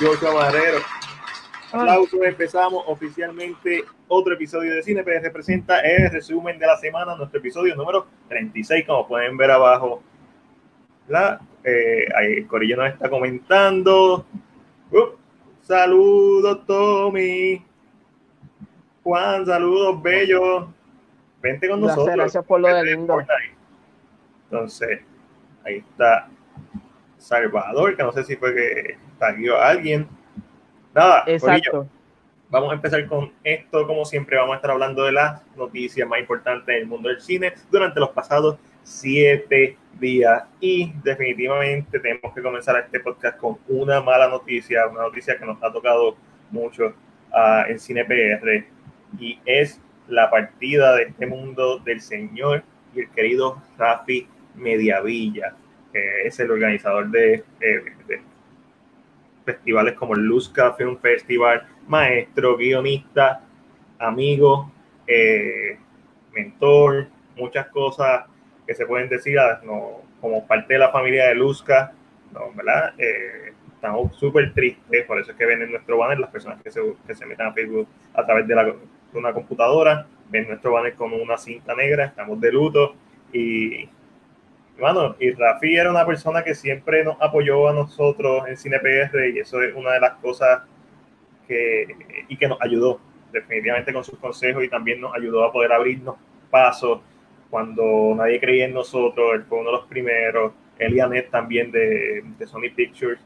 Joshua Barrero. Aplausos, empezamos oficialmente otro episodio de Cine que representa el resumen de la semana, nuestro episodio número 36, como pueden ver abajo. La, eh, Corillo nos está comentando. Uh, saludos, Tommy. Juan, saludos, Bello. Vente con nosotros. Gracias por lo de lindo. Entonces, ahí está Salvador, que no sé si fue que taguió a alguien. Nada, Exacto. vamos a empezar con esto. Como siempre, vamos a estar hablando de las noticias más importantes del mundo del cine durante los pasados siete días. Y definitivamente tenemos que comenzar este podcast con una mala noticia, una noticia que nos ha tocado mucho uh, en Cine PR, y es la partida de este mundo del señor y el querido Rafi Mediavilla, que es el organizador de, de, de festivales como el Luzca Film Festival, maestro, guionista, amigo, eh, mentor, muchas cosas que se pueden decir ah, como parte de la familia de Luzca, no. Eh, estamos súper tristes, por eso es que ven en nuestro banner las personas que se, que metan a Facebook a través de, la, de una computadora, ven nuestro banner con una cinta negra, estamos de luto y bueno, y Rafi era una persona que siempre nos apoyó a nosotros en CinePR y eso es una de las cosas que, y que nos ayudó definitivamente con sus consejos y también nos ayudó a poder abrirnos pasos cuando nadie creía en nosotros, él fue uno de los primeros, Annette también de, de Sony Pictures.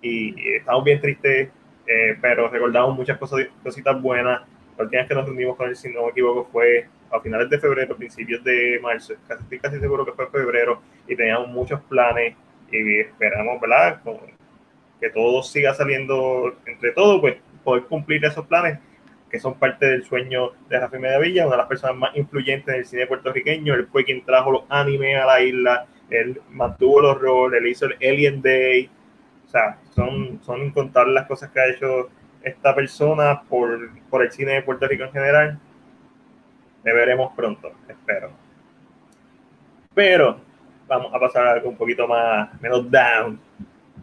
Y, y, estamos bien tristes, eh, pero recordamos muchas cosas, cositas buenas. La última vez que nos reunimos con él, si no me equivoco, fue a finales de febrero, principios de marzo, casi, estoy casi seguro que fue febrero, y teníamos muchos planes y esperamos, ¿verdad? Que todo siga saliendo entre todos, pues poder cumplir esos planes que son parte del sueño de Rafi Medavilla, una de las personas más influyentes del cine puertorriqueño. Él fue quien trajo los animes a la isla, él mantuvo los roles, él hizo el Alien Day. O sea, son, son incontables las cosas que ha hecho esta persona por, por el cine de Puerto Rico en general te veremos pronto, espero. Pero vamos a pasar a algo un poquito más, menos down.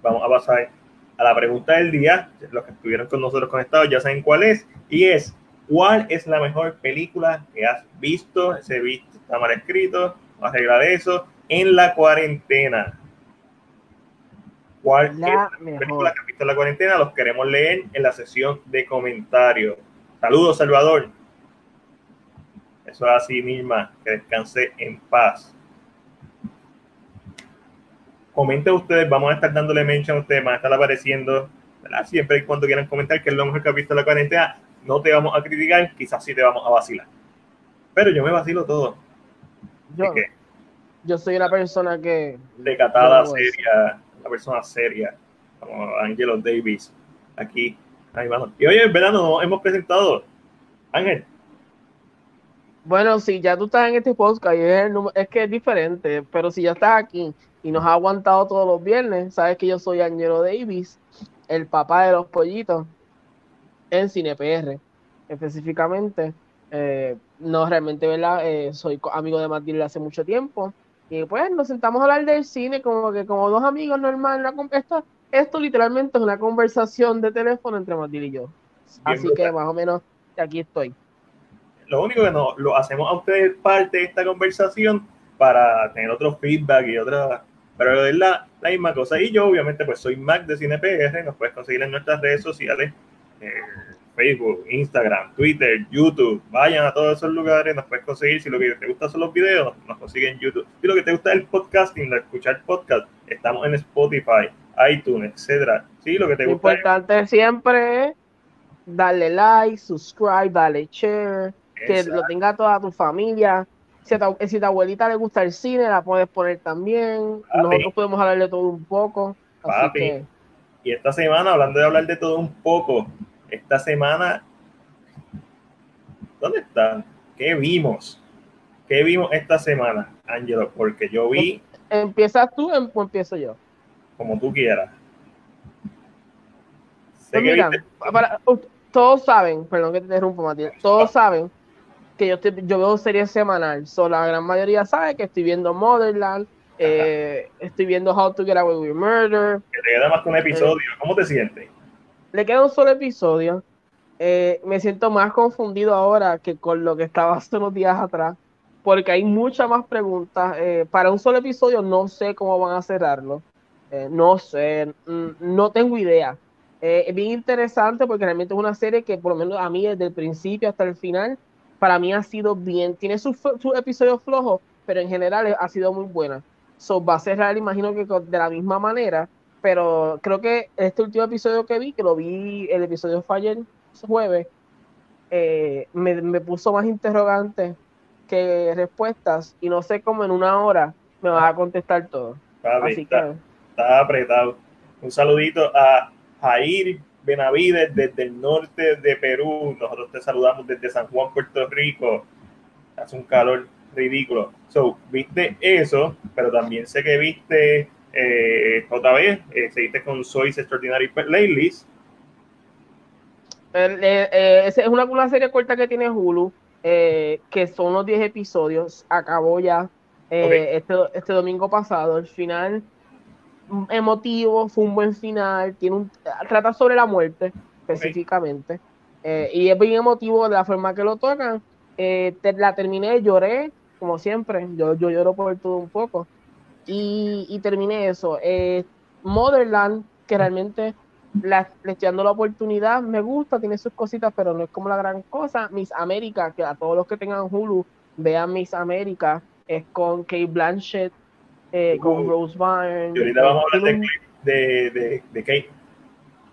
Vamos a pasar a la pregunta del día. Los que estuvieron con nosotros conectados ya saben cuál es. Y es, ¿cuál es la mejor película que has visto? Ese visto está mal escrito. Vamos a arreglar eso. En la cuarentena. ¿Cuál La es la mejor. película que has visto en la cuarentena? Los queremos leer en la sesión de comentarios. Saludos, Salvador. Eso es así misma, que descanse en paz. Comenten ustedes, vamos a estar dándole mention a ustedes, van a estar apareciendo, ¿verdad? Siempre y cuando quieran comentar que es lo mejor que has visto en la cuarentena, no te vamos a criticar, quizás sí te vamos a vacilar. Pero yo me vacilo todo. Yo, que, yo soy una persona que. decatada, No, seria, una persona seria, como Angelo Davis, aquí. Ay, mano. Y hoy en verano nos hemos presentado. Ángel, Bueno, si ya tú estás en este podcast, es, el número- es que es diferente, pero si ya estás aquí y nos has aguantado todos los viernes, sabes que yo soy Angelo Davis, el papá de los pollitos, en CinePR, específicamente. Eh, no realmente, ¿verdad? Eh, soy amigo de Matilde hace mucho tiempo. Y pues nos sentamos a hablar del cine como que como dos amigos normal. una con- esto, esto literalmente es una conversación de teléfono entre Matilde y yo. Así que más o menos aquí estoy. lo único que no lo hacemos a ustedes parte de esta conversación para tener otro feedback y otra pero es la, la misma cosa. Y yo obviamente pues soy Mac de CinePR nos puedes conseguir en nuestras redes sociales eh, Facebook, Instagram, Twitter, YouTube vayan a todos esos lugares nos puedes conseguir. Si lo que te gusta son los videos nos consiguen en YouTube. Si lo que te gusta es el podcasting escuchar podcast estamos en Spotify, iTunes, etcétera. Si lo que te gusta es importante siempre es darle like, subscribe, darle share, que lo tenga toda tu familia. Si a, tu, si a tu abuelita le gusta el cine, la puedes poner también. Papi. Nosotros podemos hablar de todo un poco. Papi. que, Y esta semana, hablando de hablar de todo un poco, esta semana, ¿dónde están? ¿Qué vimos? ¿Qué vimos esta semana, Ángelo? Porque yo vi ¿empiezas tú em- o empiezo yo? como tú quieras. Pues mira, para- todos saben, perdón que te interrumpo, Matías, todos saben que yo, estoy- yo veo series semanal. So, la gran mayoría sabe que estoy viendo Motherland, eh, estoy viendo How to Get Away with Murder. que te queda más que un episodio. ¿Cómo te sientes? le queda un solo episodio. Eh, me siento más confundido ahora que con lo que estaba hace unos días atrás, porque hay muchas más preguntas. Eh, para un solo episodio no sé cómo van a cerrarlo. Eh, no sé, no tengo idea. es bien interesante porque realmente es una serie que por lo menos a mí desde el principio hasta el final, para mí ha sido bien. Tiene sus su episodios flojos, pero en general ha sido muy buena. So, va a cerrar, imagino que de la misma manera, pero creo que este último episodio que vi, que lo vi, el episodio fue ayer, jueves, eh, me, puso más interrogantes que respuestas y no sé cómo en una hora me vas a contestar todo. Así está, está apretado. Un saludito a Jair Benavides desde el norte de Perú. Nosotros te saludamos desde San Juan, Puerto Rico. Hace un calor ridículo. So, viste eso, pero también sé que viste eh, otra vez, eh, seguiste con Soy's Extraordinary Playlist. Eh, eh, es una, una, serie corta que tiene Hulu, eh, que son unos 10 episodios. Acabó ya este, este domingo pasado. El final emotivo, fue un buen final. Tiene un, trata sobre la muerte específicamente. y es bien emotivo de la forma que lo tocan. la terminé, lloré, como siempre. Yo, yo lloro por todo un poco y, terminé eso. Eh, Motherland, que realmente la, le estoy dando la oportunidad, me gusta, tiene sus cositas, pero no es como la gran cosa. Miss América, que a todos los que tengan Hulu, vean Miss América, es con Kate Blanchett, eh, con Rose Byrne. Y ahorita vamos a hablar de, de, de, Kate.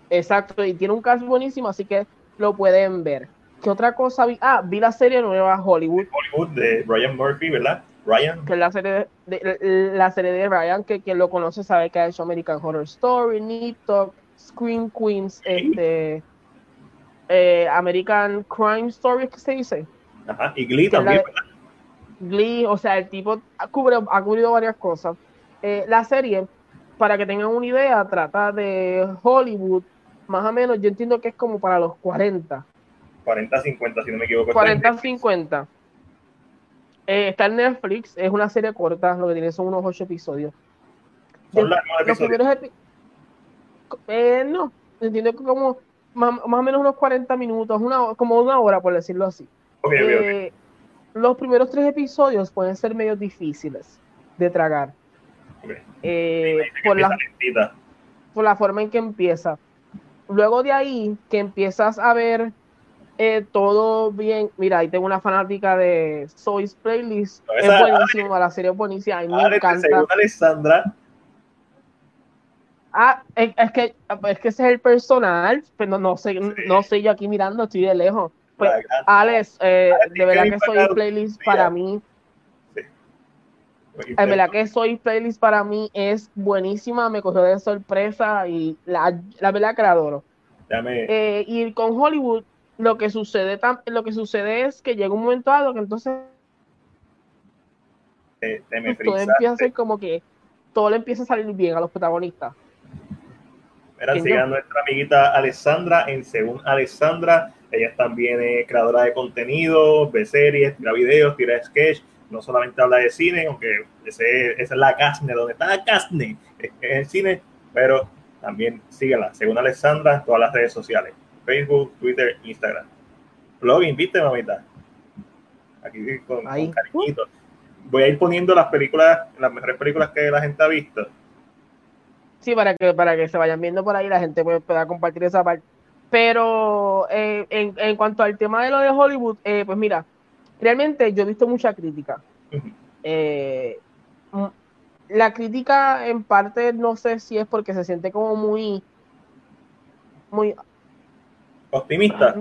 Exacto, y tiene un caso buenísimo, así que lo pueden ver. ¿Qué otra cosa vi? Ah, vi la serie nueva Hollywood. Hollywood de Brian Murphy, ¿verdad? Ryan. Que la serie de, la serie de Ryan, que quien lo conoce sabe que ha hecho American Horror Story, Nito, Scream Queens, este, eh, American Crime Story, ¿qué se dice? Ajá, y Glee también, Glee, o sea, el tipo ha, cubrido, ha cubrido varias cosas. Eh, la serie, para que tengan una idea, trata de Hollywood, más o menos, yo entiendo que es como para los 40. 40-50, si no me equivoco. 40-50. Eh, está en Netflix, es una serie corta, lo que tiene son unos ocho episodios. ¿Son los episodios? eh, no, entiendo que como más, o menos unos 40 minutos, una, como una hora, por decirlo así. Eh, los primeros tres episodios pueden ser medio difíciles de tragar. Eh, por, la, por la forma en que empieza. Luego de ahí, que empiezas a ver eh, todo bien. Mira, ahí tengo una fanática de Soy's Playlist. es buenísimo, la serie es buenísima. A me encanta. Alessandra. Ah, es, que, es que ese es el personal, pero no, sé, no sé yo aquí mirando, estoy de lejos. Pues, Alex, eh, de verdad que Soy Playlist para mí. De verdad que Soy Playlist para mí es buenísima, me cogió de sorpresa y la, la verdad que la adoro. Eh, y con Hollywood, lo que sucede lo que sucede es que llega un momento dado que entonces todo empieza a ser como que todo le empieza a salir bien a los protagonistas. Mira, sigue a nuestra amiguita Alessandra en Según Alessandra. Ella también es creadora de contenido, ve series, tira videos, tira sketch. No solamente habla de cine, aunque ese, esa es la Casne, donde está la Casne, es, el cine, pero también síguela, según Alessandra, en todas las redes sociales. Facebook, Twitter, Instagram. Login, ¿viste, mamita? Aquí con, cariñito. Voy a ir poniendo las películas, las mejores películas que la gente ha visto. Sí, para que, para que se vayan viendo por ahí, la gente pueda compartir esa parte. Pero eh, en, cuanto al tema de lo de Hollywood, eh, pues mira, realmente yo he visto mucha crítica. Eh, la crítica en parte no sé si es porque se siente como muy muy optimista.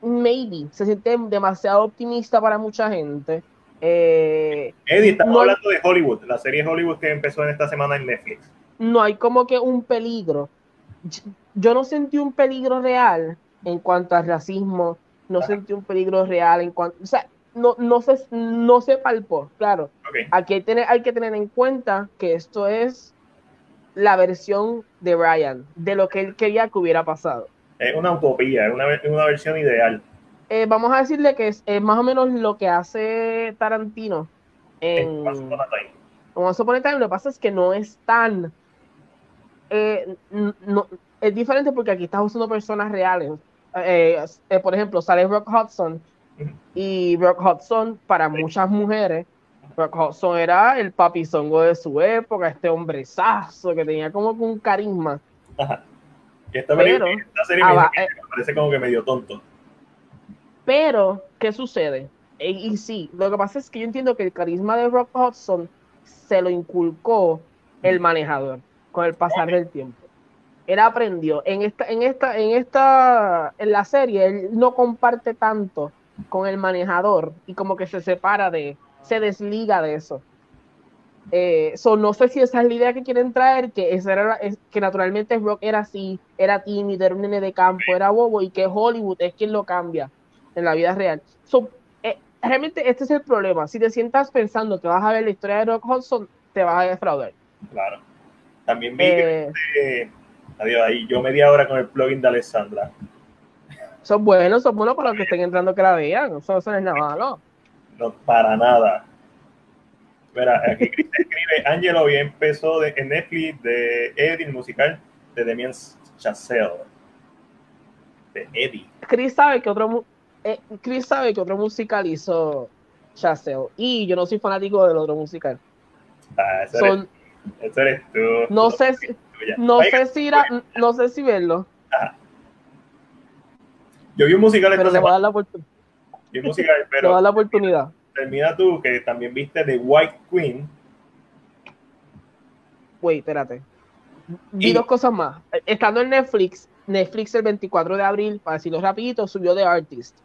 Maybe, se siente demasiado optimista para mucha gente. Eddie, estamos hablando de Hollywood, la serie Hollywood que empezó en esta semana en Netflix. No hay como que un peligro. Yo no sentí un peligro real en cuanto al racismo, no sentí un peligro real en cuanto, o sea, no, no se, no se palpó, claro. Aquí hay, tener, hay que tener en cuenta que esto es la versión de Brian, de lo que él quería que hubiera pasado es una utopía, es una, una versión ideal. Eh, vamos a decirle que es, más o menos lo que hace Tarantino en Once Upon a Time. Lo que pasa es que no es tan. Eh, no, es diferente porque aquí estás usando personas reales. Eh, eh, por ejemplo, sale Rock Hudson y Rock Hudson para muchas mujeres, Rock Hudson era el papizongo de su época, este hombrezazo que tenía como un carisma. Ajá. Y esta, pero, esta serie me, eh, parece como que medio tonto. Pero, ¿qué sucede? y sí, lo que pasa es que yo entiendo que el carisma de Rock Hudson se lo inculcó el manejador con el pasar del tiempo. Él aprendió. En esta, en esta, en esta, en la serie, él no comparte tanto con el manejador y como que se separa de, se desliga de eso. Eh, no sé si esa es la idea que quieren traer, que esa era que naturalmente Rock era así, era tímido, era un nene de campo, era bobo y que Hollywood es quien lo cambia en la vida real. Eh, realmente este es el problema. Si te sientas pensando que vas a ver la historia de Rock Hudson, te vas a defraudar. Claro. También vi que eh, adiós, ahí yo media hora con el plugin de Alessandra. Son buenos, son buenos para los que estén entrando que la vean. Eso, no es nada malo. No, para nada. Mira, aquí Chris escribe, Angelo hoy empezó de, en Netflix de Eddie, el musical de Demian Chazelle. De Eddie. Chris sabe que otro, eh, Chris sabe que otro musical hizo Chazelle. Y yo no soy fanático del otro musical. Ah, Son, eres, tú. No sé si, no sé si no sé si verlo. Yo vi un musical pero le voy a dar la oportunidad. Vi un musical, pero. dar la oportunidad. Termina tú, que también viste The White Queen. Wait, espérate. Vi dos cosas más. Estando en Netflix, Netflix el 24 de abril, para decirlo rapidito, subió The Artist.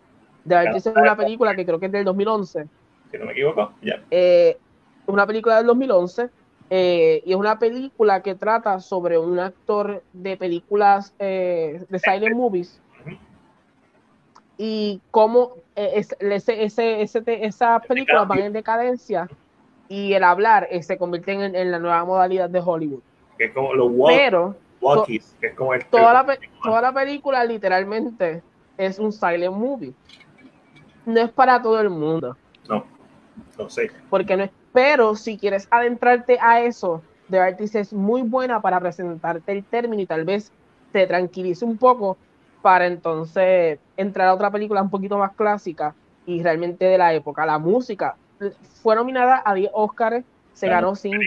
The Artist es una película que creo que es del 2011. Si no me equivoco, ya. Eh, es una película del 2011 eh, y es una película que trata sobre un actor de películas eh, de silent movies y cómo eh, ese, ese, ese, esas películas van en decadencia y el hablar se convierte en, la nueva modalidad de Hollywood. Que es como los Pero, walkies, que es como el, toda, la, toda la película literalmente es un silent movie. No es para todo el mundo. No, no sé. Porque no es pero si quieres adentrarte a eso, The Artist es muy buena para presentarte el término y tal vez te tranquilice un poco para entonces entrar a otra película un poquito más clásica y realmente de la época. La música fue nominada a 10 Oscars, se ganó 5.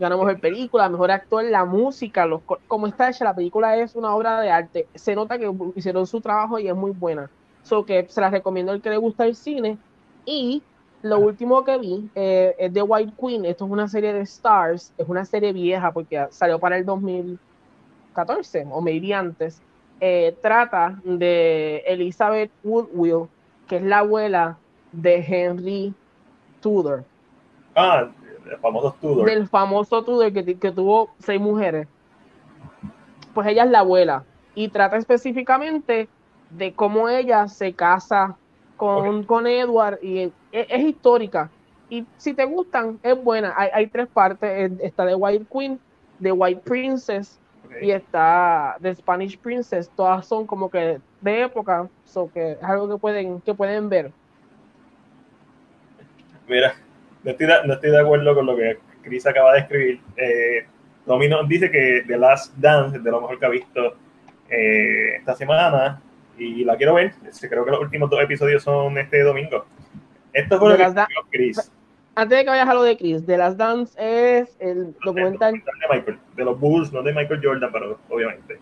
Ganó mejor película, mejor actor, la música, los, como está hecha, la película es una obra de arte. Se nota que hicieron su trabajo y es muy buena. So que se la recomiendo al que le gusta el cine. Y lo último que vi eh, es The White Queen. Esto es una serie de Stars. Es una serie vieja porque salió para el 2014 o maybe antes. Eh, trata de Elizabeth Woodwill, que es la abuela de Henry Tudor. Ah, del famoso Tudor. Del famoso Tudor que, que tuvo seis mujeres. Pues ella es la abuela. Y trata específicamente de cómo ella se casa con, con Edward y es, histórica. Y si te gustan, es buena. Hay, hay tres partes. Está de White Queen, de White Princess y está de Spanish Princess. Todas son como que de época, so que es algo que pueden, que pueden ver. Mira, no estoy, de, no estoy de acuerdo con lo que Chris acaba de escribir. Eh, Domino dice que The Last Dance es de lo mejor que ha visto eh, esta semana y la quiero ver. Creo que los últimos dos episodios son este domingo. Esto fue lo que Chris. Antes de que vayas a lo de Chris, The Last Dance es el documental. De, Michael, de los Bulls, no de Michael Jordan, pero obviamente.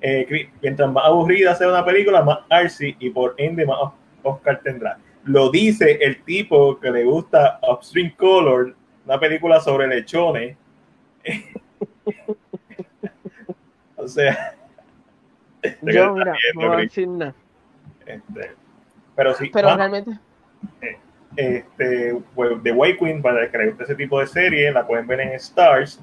Eh, mientras más aburrida sea una película, más artsy y por ende más Oscar tendrá. Lo dice el tipo que le gusta Upstream Color, una película sobre lechones. o sea, yo, mira, no este, pero sí. Pero realmente. Eh, este, pues, The White Queen, para que ese tipo de serie, la pueden ver en Stars.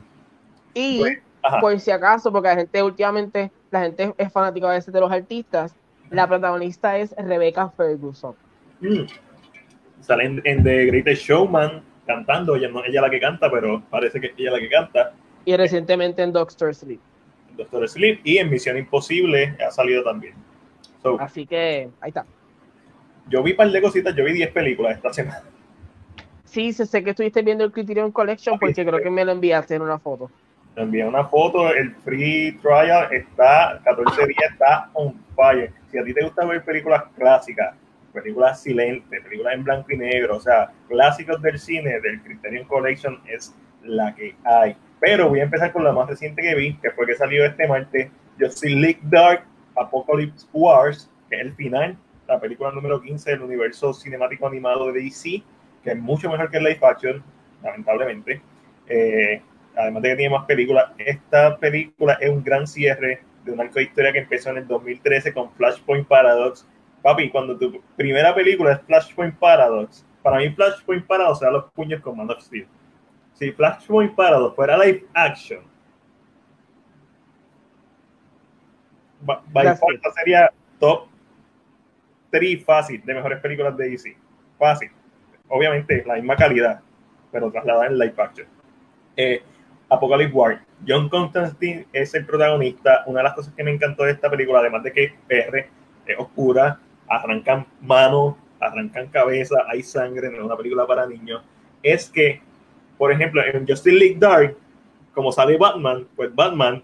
Y, pues, por si acaso, porque la gente últimamente, la gente es fanática a veces de los artistas, la protagonista es Rebecca Ferguson. Mm. Salen en The Greatest Showman cantando, ella no ella la que canta, pero parece que es ella la que canta. Y recientemente en Doctor Sleep. Doctor Sleep y en Misión Imposible ha salido también. Así que ahí está. Yo vi un par de cositas, yo vi 10 películas esta semana. Sí, sé que estuviste viendo el Criterion Collection porque creo que me lo enviaste en una foto. Me envía una foto, el free trial está, 14 días, está on fire. Si a ti te gusta ver películas clásicas, películas silentes, películas en blanco y negro, o sea, clásicos del cine, del Criterion Collection es la que hay. Pero voy a empezar con la más reciente que vi, que fue que salió este martes, Justice League Dark Apocalypse Wars, que es el final, la película número 15 del universo cinemático animado de DC, que es mucho mejor que el live action, lamentablemente. Eh, además de que tiene más películas, esta película es un gran cierre de una historia que empezó en el 2013 con Flashpoint Paradox. Papi, cuando tu primera película es Flashpoint Paradox, para mí Flashpoint Paradox era los puños con Man of Steel. Si Flashpoint Paradox fuera live action, by sería top 3 fácil de mejores películas de DC. Fácil. Obviamente, la misma calidad, pero trasladada en live action. Eh, Apocalypse War. John Constantine es el protagonista. Una de las cosas que me encantó de esta película, además de que es PR, es oscura, arrancan manos, arrancan cabeza, hay sangre, no es una película para niños, es que, por ejemplo, en Justice League Dark, como sale Batman, pues Batman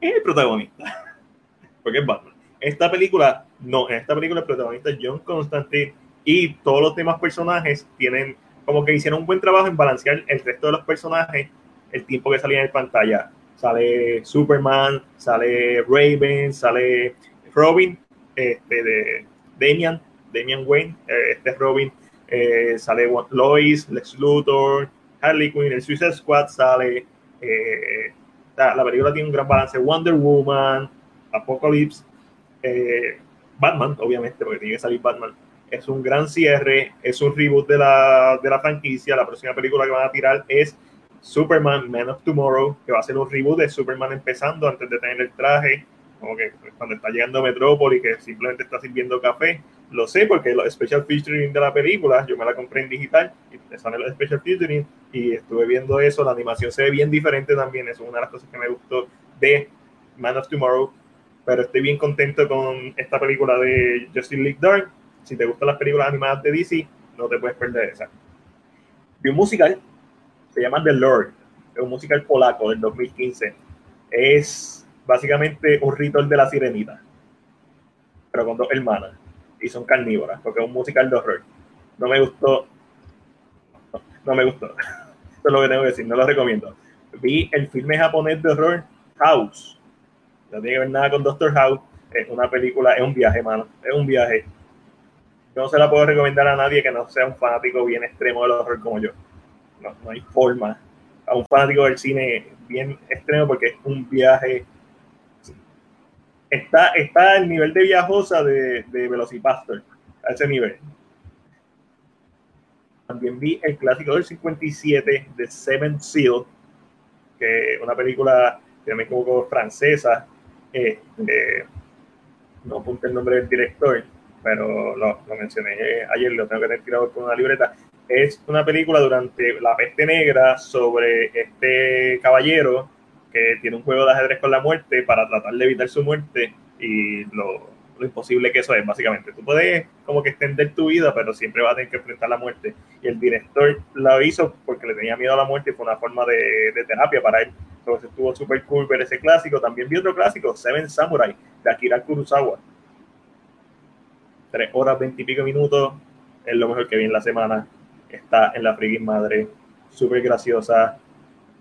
es el protagonista porque es Batman. Esta película, no, en esta película el protagonista es John Constantine y todos los demás personajes tienen como que hicieron un buen trabajo en balancear el resto de los personajes el tiempo que salía en pantalla. Sale Superman, sale Raven, sale Robin, este de Damian, Damian Wayne, eh, este es Robin, eh, sale Lois, Lex Luthor, Harley Quinn, el Suicide Squad sale, eh, la película tiene un gran balance, Wonder Woman, Apocalypse, eh, Batman, obviamente, porque tiene que salir Batman. Es un gran cierre, es un reboot de la, de la franquicia. La próxima película que van a tirar es Superman, Man of Tomorrow, que va a ser un reboot de Superman empezando antes de tener el traje, como que cuando está llegando a Metrópolis, que simplemente está sirviendo café. Lo sé porque los special featuring de la película, yo me la compré en digital y te los special featuring y estuve viendo eso. La animación se ve bien diferente también. Eso es una de las cosas que me gustó de Man of Tomorrow pero estoy bien contento con esta película de Justice League Dark. Si te gustan las películas animadas de DC, no te puedes perder esa. Vi un musical, se llama The Lord, es un musical polaco del 2015. Es básicamente un ritual de la sirenita, pero con dos hermanas, y son carnívoras, porque es un musical de horror. No me gustó, no, no me gustó. Eso es lo que tengo que decir, no lo recomiendo. Vi el filme japonés de horror House, no tiene que ver nada con Doctor House. Es una película, es un viaje, mano. Es un viaje. No se la puedo recomendar a nadie que no sea un fanático bien extremo del horror como yo. No, no hay forma. A un fanático del cine bien extremo porque es un viaje. Está, está el nivel de viajosa de, de Velocipastor, a ese nivel. También vi el clásico del 57 de Seven Seal, que es una película, que me equivoco, francesa, este, no apunté el nombre del director, pero lo, mencioné ayer, lo tengo que tener tirado con una libreta. Es una película durante la peste negra sobre este caballero que tiene un juego de ajedrez con la muerte para tratar de evitar su muerte y lo, lo imposible que eso es, básicamente. Tú puedes como que extender tu vida, pero siempre vas a tener que enfrentar la muerte. Y el director lo hizo porque le tenía miedo a la muerte y fue una forma de, de terapia para él. Entonces estuvo súper cool ver ese clásico. También vi otro clásico, Seven Samurai, de Akira Kurosawa. Tres horas, veintipico minutos, es lo mejor que vi en la semana. Está en la freaking madre, súper graciosa,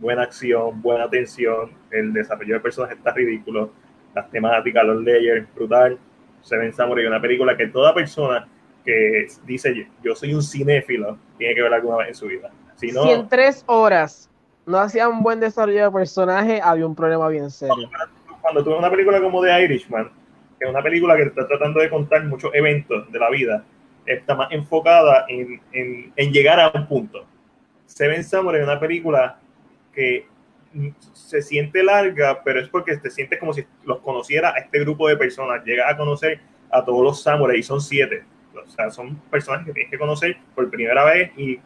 buena acción, buena atención, el desarrollo de personajes está ridículo, las temáticas, los layers, brutal. Seven Samurai, una película que toda persona que dice yo soy un cinéfilo tiene que ver alguna vez en su vida. Si, no, si en tres horas no hacía un buen desarrollo de personaje, había un problema bien serio. Cuando tuve una película como The Irishman, que es una película que está tratando de contar muchos eventos de la vida, está más enfocada en, en, en llegar a un punto. Seven Samurai es una película que se siente larga, pero es porque te sientes como si los conociera a este grupo de personas. Llegas a conocer a todos los samuráis y son siete. O sea, son personas que tienes que conocer por primera vez y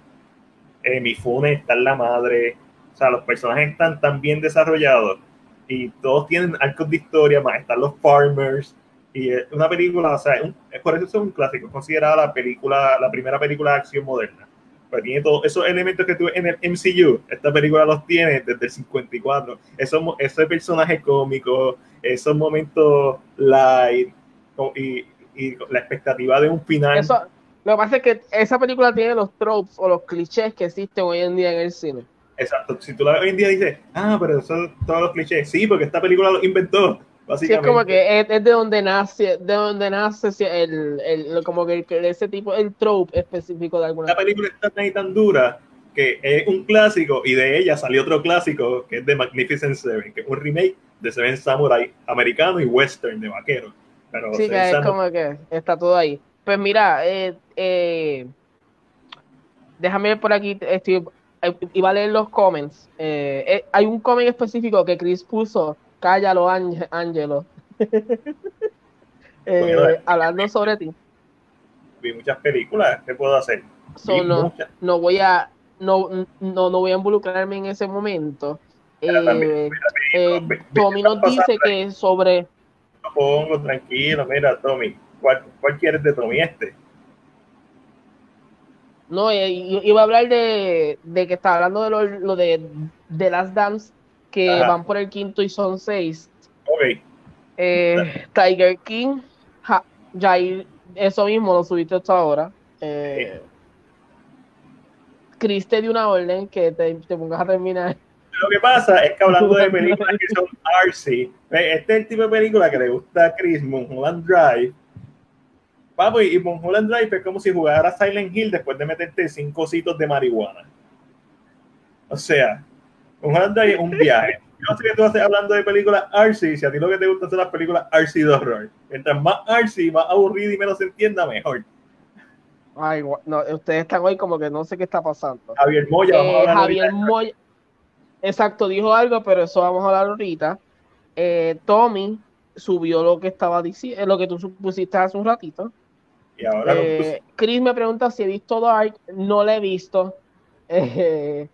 eh, Mifune está en la madre. O sea, los personajes están tan bien desarrollados y todos tienen arcos de historia, más están los farmers. Y es una película, o sea, es por eso es un clásico, es considerada la película, la primera película de acción moderna. Pues tiene todos esos elementos que tuve en el MCU. Esta película los tiene desde el 54. Esos, ese personaje cómico, esos momentos light y, y la expectativa de un final. Eso, lo que pasa es que esa película tiene los tropes o los clichés que existen hoy en día en el cine. Exacto. Si tú la ves hoy en día dices, ah, pero son todos los clichés. Sí, porque esta película los inventó. Sí, es como que es, de donde nace, de donde nace el, el como que ese tipo, el trope específico de alguna. La película está tan y tan dura que es un clásico y de ella salió otro clásico que es de Magnificent Seven, que es un remake de Seven Samurai americano y western de vaquero. Pero sí, que es como que está todo ahí. Pues mira, eh, eh, déjame ver por aquí, estoy, iba a leer los comments. Eh, hay un comment específico que Chris puso, cállalo, Ángelo. hablando sobre ti. Vi muchas películas, ¿qué puedo hacer? no, voy a no, no, no voy a involucrarme en ese momento. Tommy nos dice que sobre. pongo tranquilo, mira, Tommy ¿Cuál, cuál quieres de Tommy este? No, eh, iba a hablar de, de que estaba hablando de lo, de, de las Dance que van por el quinto y son seis. Ok. Eh, Tiger King, ya eso mismo lo subiste hasta ahora. Eh, Chris te dio una orden que te, te, pongas a terminar. Lo que pasa es que hablando de películas que son artsy, este es el tipo de película que le gusta a Chris, Mulholland Drive, Papo, y Mulholland Drive es como si jugara Silent Hill después de meterte cinco ositos de marihuana. O sea, Drive es un viaje. Yo no sé que tú estás hablando de películas artsy, si a ti lo que te gustan son las películas artsy de horror. Mientras más artsy, más aburrido y menos se entienda, mejor. Ay, no, ustedes están hoy como que no sé qué está pasando. Javier Moya, vamos a hablar Javier Moya, exacto, dijo algo, pero eso vamos a hablar ahorita. Eh, Tommy subió lo que estaba diciendo, lo que tú supusiste hace un ratito. Eh, Chris me pregunta si he visto Dark, no la he visto. Eh,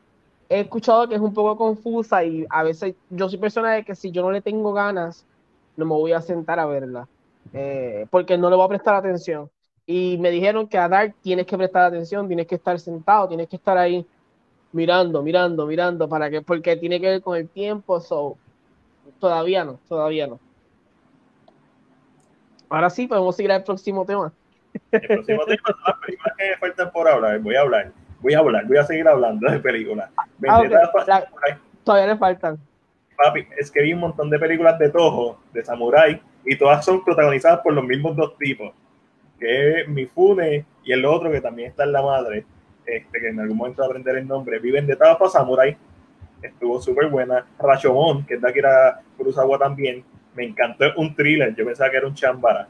he escuchado que es un poco confusa y a veces yo soy persona de que si yo no le tengo ganas, no me voy a sentar a verla, eh, porque no le voy a prestar atención. Y me dijeron que a Dark tienes que prestar atención, tienes que estar sentado, tienes que estar ahí mirando, mirando, mirando, para que, porque tiene que ver con el tiempo, so, todavía no, todavía no. Ahora sí, podemos seguir al próximo tema. El próximo tema son las películas que faltan por hablar. Voy a hablar, voy a hablar, voy a seguir hablando de películas. Ah, todavía le faltan. Papi, es que vi un montón de películas de Toho, de Samurai, y todas son protagonizadas por los mismos dos tipos, que es Mifune y el otro que también está en la madre, este, que en algún momento va a aprender el nombre, viven de Tapa Samurai, estuvo súper buena. Rashomon, que es de Akira Kurosawa también, me encantó un thriller, yo pensaba que era un chambara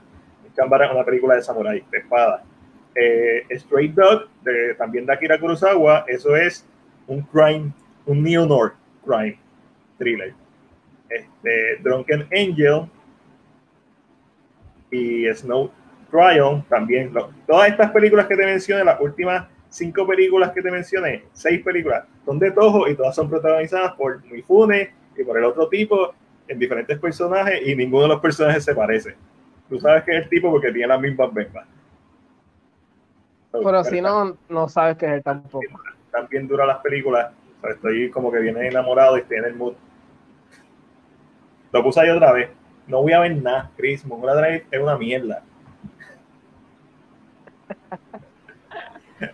Chambara es una película de samurai, de espada. Eh, Straight Dog, también de Akira Kurosawa, eso es un crime, un neo-noir crime thriller. Este, Drunken Angel y Snow Trial también. todas estas películas que te mencioné, las últimas cinco películas que te mencioné, seis películas, son de Toho y todas son protagonizadas por Mifune y por el otro tipo en diferentes personajes y ninguno de los personajes se parece. Tú sabes que es el tipo porque tiene las mismas bembas. Pero si no, no sabes que es él tampoco. Están bien duras las películas. estoy como que viene enamorado y estoy en el mood. Lo puse ahí otra vez. No voy a ver nada, Chris. Mongola Drive es una mierda.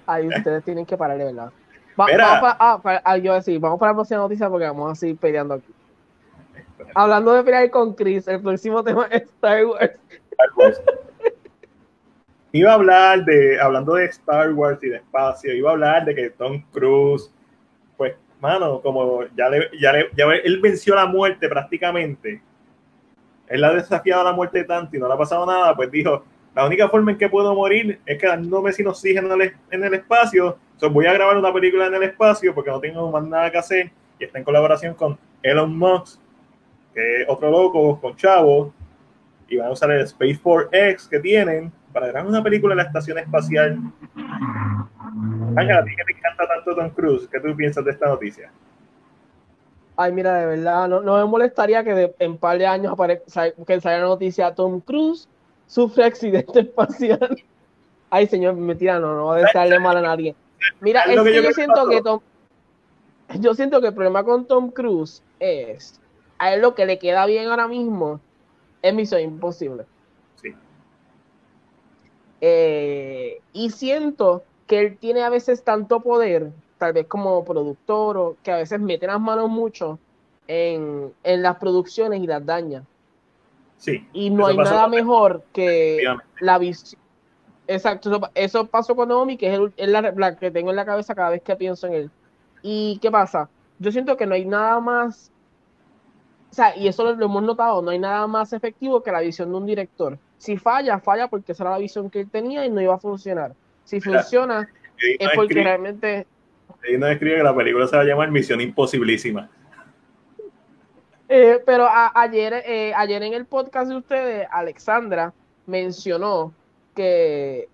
Ahí ustedes tienen que parar de verdad. vamos para, ah, ah, yo decir, vamos para la próxima noticia porque vamos a seguir peleando aquí. Hablando de pelear con Chris, el próximo tema es Star Wars. Iba a hablar de, hablando de Star Wars y de espacio, iba a hablar de que Tom Cruise, pues, mano, como ya le, ya le, ya él venció la muerte prácticamente. Él ha desafiado a la muerte tanto y no le ha pasado nada, pues dijo, la única forma en que puedo morir es quedándome sin oxígeno en el, en el espacio. Entonces voy a grabar una película en el espacio porque no tengo más nada que hacer. Y está en colaboración con Elon Musk, que es otro loco, con Chavo, y van a usar el Space 4X que tienen para grabar una película en la estación espacial. Ángela, a ti que te encanta tanto Tom Cruise, ¿qué tú piensas de esta noticia? Ay, mira, de verdad, no, no me molestaría que de, en un par de años aparezca, que salga la noticia Tom Cruise sufre accidente espacial. Ay, señor, mentira, no, no va a desearle mal a nadie. Mira, es, que, yo, siento que Tom, yo siento que el problema con Tom Cruise es a él lo que le queda bien ahora mismo es Misión Imposible. Eh, y siento que él tiene a veces tanto poder, tal vez como productor, o que a veces mete las manos mucho en, las producciones y las daña. Sí. Y no hay nada mejor que la visión. Exacto, eso, pasó con Naomi, que es, la, que tengo en la cabeza cada vez que pienso en él. ¿Y qué pasa? Yo siento que no hay nada más, o sea, y eso lo, hemos notado, no hay nada más efectivo que la visión de un director. Si falla, falla porque esa era la visión que él tenía y no iba a funcionar. Si funciona, es porque realmente... Él no escribe que la película se va a llamar Misión Imposibilísima. Eh, pero ayer, eh, ayer en el podcast de ustedes, Alexandra mencionó que,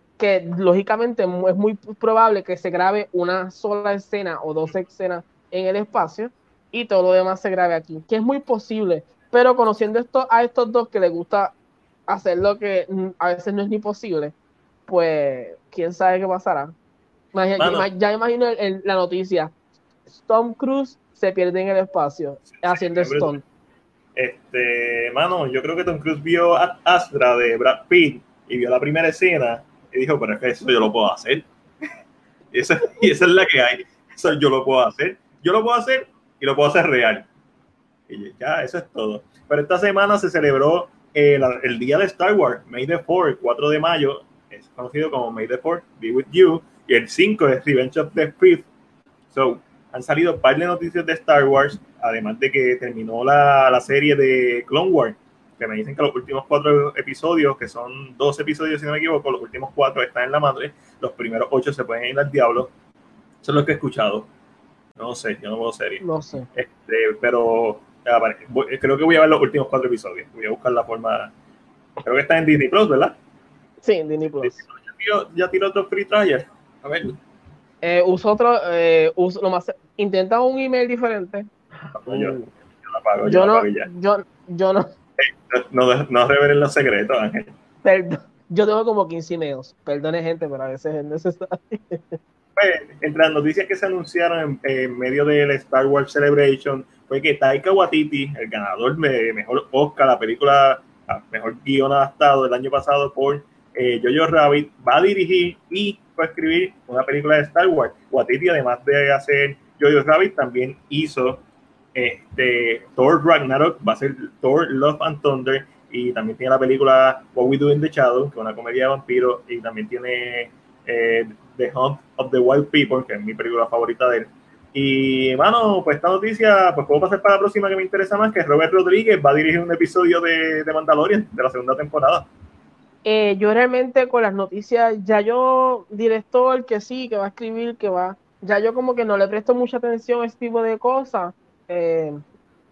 lógicamente es muy probable que se grabe una sola escena o dos escenas en el espacio y todo lo demás se grabe aquí, que es muy posible, pero conociendo esto, a estos dos que les gusta hacer lo que a veces no es ni posible, pues quién sabe qué pasará. ya imagino la noticia, Tom Cruise se pierde en el espacio haciendo Stone. Este, mano, yo creo que Tom Cruise vio a Astra de Brad Pitt y vio la primera escena y dijo, pero es que eso yo lo puedo hacer. y, esa, es la que hay. Eso yo lo puedo hacer. Yo lo puedo hacer y lo puedo hacer real. Y ya, eso es todo. Pero esta semana se celebró el, el día de Star Wars, May the 4, 4 de mayo, es conocido como May the 4, Be With You, y el 5 es Revenge of the Fifth. So, han salido varias de noticias de Star Wars, además de que terminó la, la serie de Clone Wars, que me dicen que los últimos cuatro episodios, que son dos episodios si no me equivoco, los últimos cuatro están en la madre, los primeros ocho se pueden ir al diablo. Eso es lo que he escuchado. No sé, yo no puedo serie. No sé. Este, pero creo que voy a ver los últimos cuatro episodios. Voy a buscar la forma. Creo que está en Disney Plus, ¿verdad? Sí, en Disney Plus. ya, tiró, otro free trial. A ver. Eh, uso otro, eh, uso, intenta un email diferente. yo, yo, la pago, yo, no, yo, yo no. No, no revelen los secretos, Ángel. Perdón, yo tengo como 15 emails. Perdone, gente, pero a veces es necesario. Pues, entre las noticias que se anunciaron en, medio del Star Wars Celebration fue que Taika Waititi, el ganador de mejor Oscar, la película mejor guion adaptado del año pasado por eh, Jojo Rabbit, va a dirigir y va a escribir una película de Star Wars. Waititi, además de hacer Jojo Rabbit, también hizo este, Thor Ragnarok, va a ser Thor Love and Thunder, y también tiene la película What We Do in the Shadow, que es una comedia de vampiros, y también tiene eh, The Hunt of the Wild People, que es mi película favorita de él. Y, mano, pues esta noticia, pues puedo pasar para la próxima que me interesa más, que Robert Rodríguez va a dirigir un episodio de, de Mandalorian, de la segunda temporada. Eh, yo realmente con las noticias, ya yo, director, que sí, que va a escribir, que va, ya yo como que no le presto mucha atención a este tipo de cosas. Eh,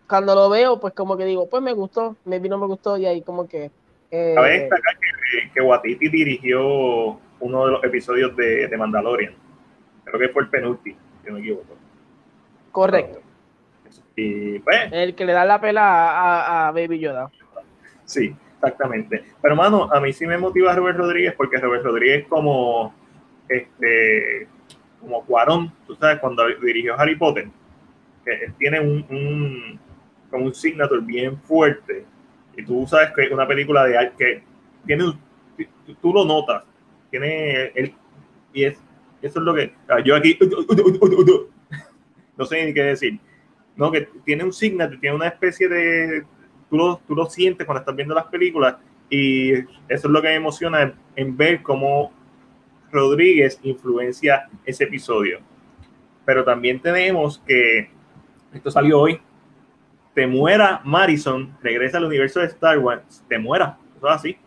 cuando lo veo, pues como que digo, pues me gustó, me vino, me gustó, y ahí como que... Eh, Cabe destacar que, que Watiti dirigió uno de los episodios de, de Mandalorian. Creo que fue el penúltimo, si no me equivoco. Correcto. Y pues... El que le da la pela a, Baby Yoda. Sí, exactamente. Pero, mano, a mí sí me motiva Robert Rodríguez porque Robert Rodríguez como este como Cuarón, tú sabes, cuando dirigió Harry Potter, que tiene un, un, como un signature bien fuerte. Y tú sabes que es una película de que tiene, tú lo notas, tiene el, y es, eso es lo que, yo aquí, no sé ni qué decir, no, que tiene un signature, tiene una especie de, tú lo, tú lo sientes cuando estás viendo las películas y eso es lo que emociona en, ver cómo Rodríguez influencia ese episodio. Pero también tenemos que, esto salió hoy, te muera Marison, regresa al universo de Star Wars, te muera, eso es así,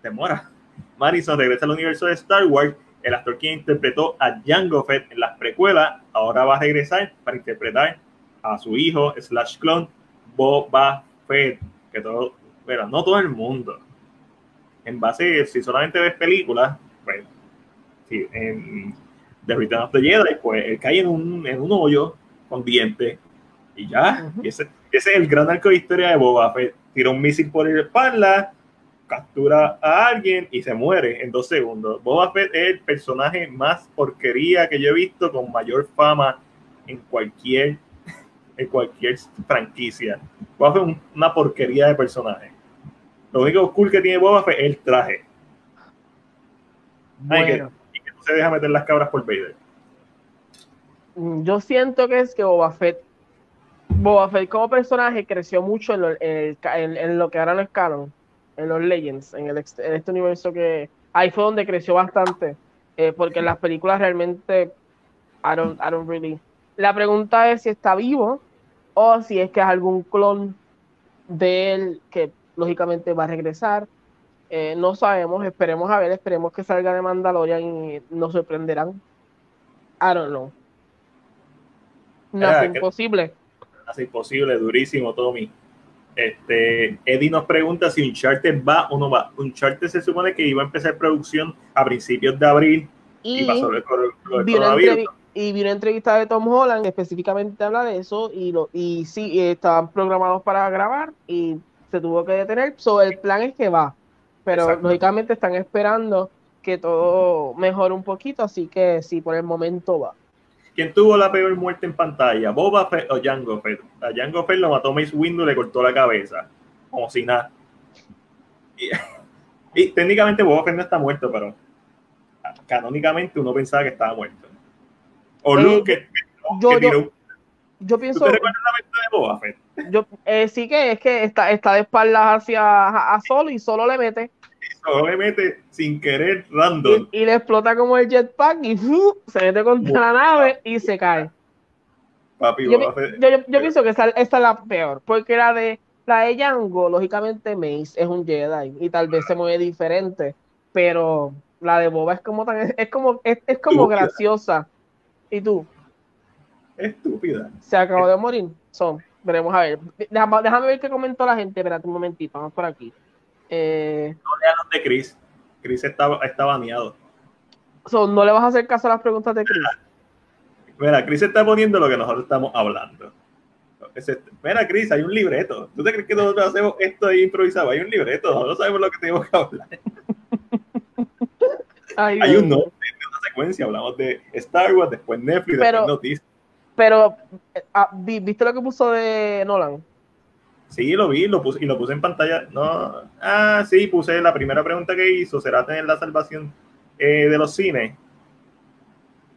te muera. Marison regresa al universo de Star Wars, el actor que interpretó a Jango Fett en las precuelas, ahora va a regresar para interpretar a su hijo, slash clone, Boba Fett, que todo, pero no todo el mundo. En base, si solamente ves películas, pues, sí, en The Return of the Jedi, pues él cae en un, en un hoyo con dientes y ya. ese, ese, es el gran arco de historia de Boba Fett. Tira un misil por la espalda, captura a alguien y se muere en dos segundos. Boba Fett es el personaje más porquería que yo he visto con mayor fama en cualquier, en cualquier franquicia. Boba Fett es una porquería de personaje. Lo único cool que tiene Boba Fett es el traje. Ay, que, y que no se deja meter las cabras por Vader. Mm, Yo siento que es que Boba Fett, Boba Fett como personaje creció mucho en lo, en el ca- en- en lo que ahora no es canon, en los Legends, en, el, en este universo que ahí fue donde creció bastante, eh, porque en las películas realmente I don't, I don't really. La pregunta es si está vivo o si es que es algún clon de él que lógicamente va a regresar. Eh, no sabemos, esperemos a ver, esperemos que salga de Mandalorian y nos sorprenderán. I don't know. Nada Ah, que- imposible. Así posible, durísimo, Tommy. Este, Eddie nos pregunta si Uncharted va o no va. Uncharted se supone que iba a empezar producción a principios de abril y, Y pasó vi, una coronavirus. y vi una entrevista de Tom Holland que específicamente habla de eso y, lo, y sí, estaban programados para grabar y se tuvo que detener. So, el plan es que va, pero lógicamente están esperando que todo mejore un poquito, así que sí, por el momento va. ¿Quién tuvo la peor muerte en pantalla? ¿Boba Fett o Jango Fett? A Jango Fett lo mató Mace Windu y le cortó la cabeza. Como si nada. Y, y técnicamente Boba Fett no está muerto, pero canónicamente uno pensaba que estaba muerto. O Eh, Luke, que, yo- que yo- tiró- Yo ¿Tú pienso, te recuerdas la mente de Boba Fett? yo, eh, sí que es que está, está de espaldas hacia a, a Solo y Solo le mete Solo le mete sin querer random. y, y le explota como el jetpack y se mete contra la nave y se cae. Papi, Yo, yo, yo- yo pienso que esa, esa es la peor, porque la de la de Django, lógicamente Mace es un Jedi y tal vez se mueve diferente, pero la de Boba es como tan, es como, es, es como Estúpida. graciosa. Y tú, Estúpida. se acabó de morir. Son, veremos a ver. Déjame, déjame ver qué comentó la gente. Espérate un momentito, vamos por aquí. Eh, No le hablan de Chris. Chris está, está baneado. no le vas a hacer caso a las preguntas de Chris. Mira, Chris está poniendo lo que nosotros estamos hablando. Mira, Chris, hay un libreto. ¿Tú te crees que nosotros hacemos esto ahí improvisado? Hay un libreto, nosotros sabemos lo que tenemos que hablar. Ay, Hay un nombre de una secuencia. Hablamos de Star Wars, después Netflix, Pero- después noticias. Pero, eh, ah, vi- ¿viste lo que puso de Nolan? Sí, lo vi lo puse, y lo puse en pantalla. No, ah, sí, puse la primera pregunta que hizo. ¿Será tener la salvación eh, de los cines?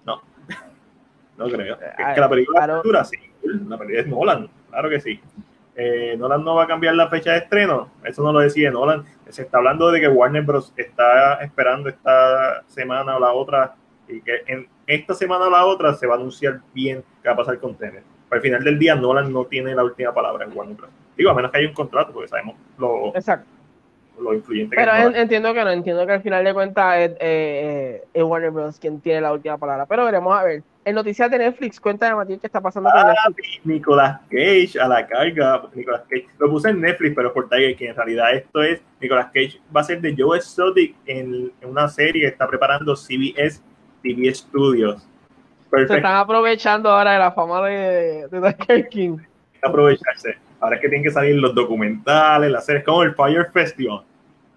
No, no creo. Es que la película Claro. dura, sí. La película es Nolan, claro que sí. Eh, Nolan no va a cambiar la fecha de estreno. Eso no lo decía Nolan. Se está hablando de que Warner Bros. está esperando esta semana o la otra y que en esta semana o la otra se va a anunciar bien qué va a pasar con Tenet. Pero al final del día Nolan no tiene la última palabra en Warner Bros. Digo, a menos que haya un contrato, porque sabemos lo, Exacto. lo influyente Pero que es Nolan. entiendo que no, entiendo que al final de cuentas es, eh, eh, es Warner Bros. quien tiene la última palabra. Pero veremos a ver. En noticias de Netflix, cuéntame, Matías, qué está pasando con Netflix. Nicolas Cage a la carga. Nicolas Cage. Lo puse en Netflix, pero por Tiger, que en realidad esto es Nicolas Cage va a ser de Joe Exotic en, en una serie que está preparando CBS TV Studios. Se Perfecto. están aprovechando ahora de la fama de, de Tiger King. aprovecharse. Ahora es que tienen que salir los documentales, las series, como el Fire Festival.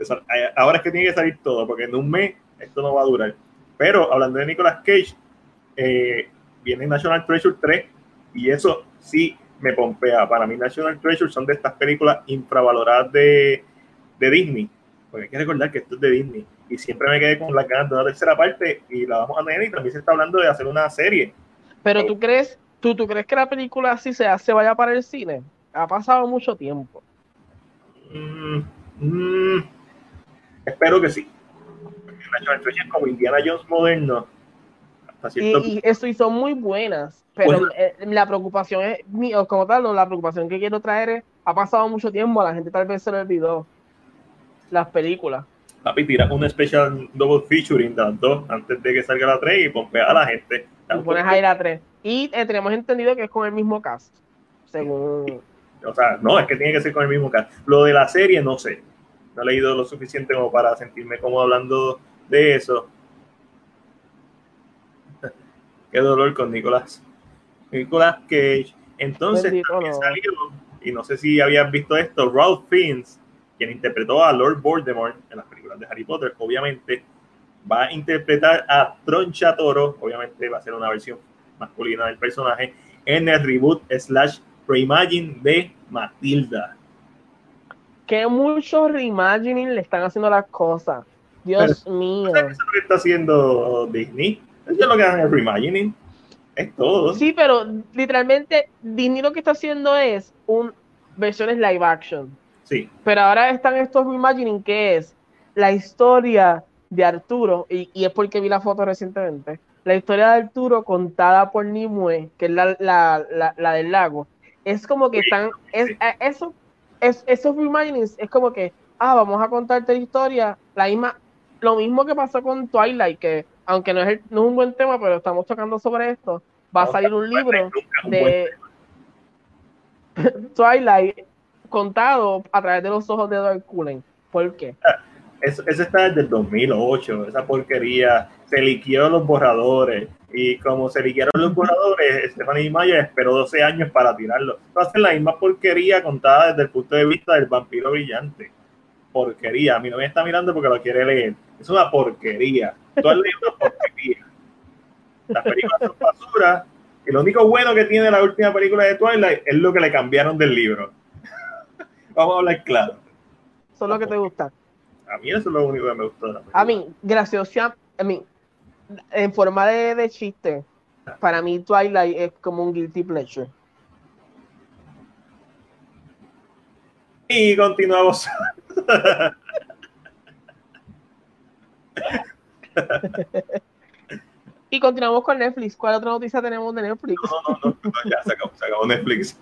Eh, Ahora es que tiene que salir todo, porque en un mes esto no va a durar. Pero hablando de Nicolas Cage, eh, viene National Treasure 3 y eso sí me pompea. Para mí National Treasure son de estas películas infravaloradas de, de Disney. Porque hay que recordar que esto es de Disney. Y siempre me quedé con las ganas de una tercera parte y la vamos a tener y también se está hablando de hacer una serie. Pero tú crees, tú, tú crees que la película así se hace vaya para el cine? Ha pasado mucho tiempo. Mm, mm, espero que sí. Es como Indiana Jones moderno. Hasta Y, cierto y eso y son muy buenas. Pero Bueno. la preocupación es mío, como tal, no, la preocupación que quiero traer es, ha pasado mucho tiempo, a la gente tal vez se le olvidó las películas. Papi, tira un special double featuring de las dos antes de que salga la 3 y pompea a la gente. Y pones ahí la 3. Y eh, tenemos entendido que es con el mismo cast. Según. O sea, no, es que tiene que ser con el mismo caso. Lo de la serie, no sé. No he leído lo suficiente como para sentirme como hablando de eso. Qué dolor con Nicolás. Nicolás Cage. Entonces, también salió, y no sé si habías visto esto, Ralph Fiennes quien interpretó a Lord Voldemort en las películas de Harry Potter, obviamente va a interpretar a Troncha Toro, obviamente va a ser una versión masculina del personaje, en el reboot slash reimagine de Matilda. Que mucho reimagining le están haciendo las cosas. Dios mío. Eso es lo que está haciendo Disney. Eso es lo que hacen el reimagining. Es todo. Sí, pero literalmente Disney lo que está haciendo es un versiones live action. Sí. Pero ahora están estos reimagining que es la historia de Arturo, y, y, es porque vi la foto recientemente, la historia de Arturo contada por Nimue, que es la, la, la, la del lago, es como que están, es, sí. eso, es, esos reimaginings es como que, ah, vamos a contarte la historia, la misma, lo mismo que pasó con Twilight, que aunque no es, el, no es un buen tema, pero estamos tocando sobre esto, va a salir un libro de Twilight contado a través de los ojos de Edward Cullen. ¿Por qué? Eso, eso está desde el 2008, esa porquería. Se liqueó los borradores. Y como se liquearon los borradores, Stephanie Meyer esperó 12 años para tirarlo. A ser la misma porquería contada desde el punto de vista del vampiro brillante. Porquería. Mi novia está mirando porque lo quiere leer. Es una porquería. Tú has leído una porquería. Las películas son basura. Y lo único bueno que tiene la última película de Twilight es lo que le cambiaron del libro. Vamos a hablar claro. Eso es lo que te gusta. A mí eso es lo único que me gustó de la película. A mí, graciosa, a mí, en forma de, de chiste, para mí Twilight es como un guilty pleasure. Y continuamos. y continuamos con Netflix. ¿Cuál otra noticia tenemos de Netflix? No, no, no, ya se acabó, se acabó Netflix.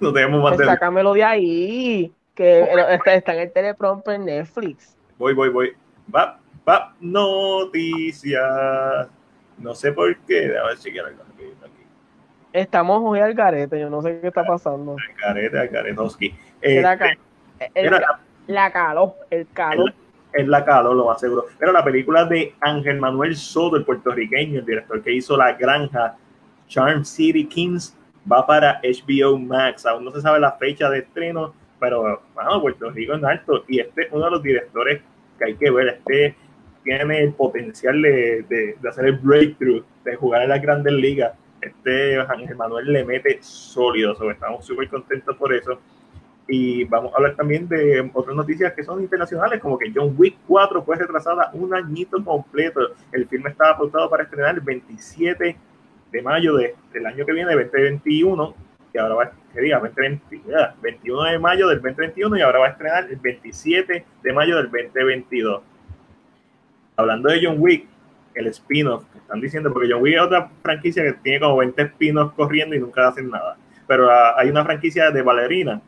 no tenemos más pues Sácamelo de ahí, que está, está en el teleprompter Netflix. Voy, voy, voy. Va, va, noticias. No sé por qué. A ver quiero algo aquí. Estamos hoy al garete, yo no sé qué está pasando. Al garete, al garetowski. Este, la, el, la, la calor, el calor. Es la calor, lo más seguro. Pero la película de Ángel Manuel Soto, el puertorriqueño, el director que hizo La Granja, Charm City Kings, va para HBO Max. Aún no se sabe la fecha de estreno, pero bueno, Puerto Rico es alto. Y este es uno de los directores que hay que ver. Este tiene el potencial de, de, de hacer el breakthrough, de jugar en las grandes ligas. Este Ángel Manuel le mete sólido, so, estamos súper contentos por eso. Y vamos a hablar también de otras noticias que son internacionales, como que John Wick 4 fue retrasada un añito completo. El filme estaba apuntado para estrenar el 27 de mayo de, del año que viene, 2021, que ahora va a diga 2020, ya, 21 de mayo del 2021 y ahora va a estrenar el 27 de mayo del 2022. Hablando de John Wick, el spin-off que están diciendo, porque John Wick es otra franquicia que tiene como 20 spin-offs corriendo y nunca hacen nada. Pero uh, hay una franquicia de ballerina.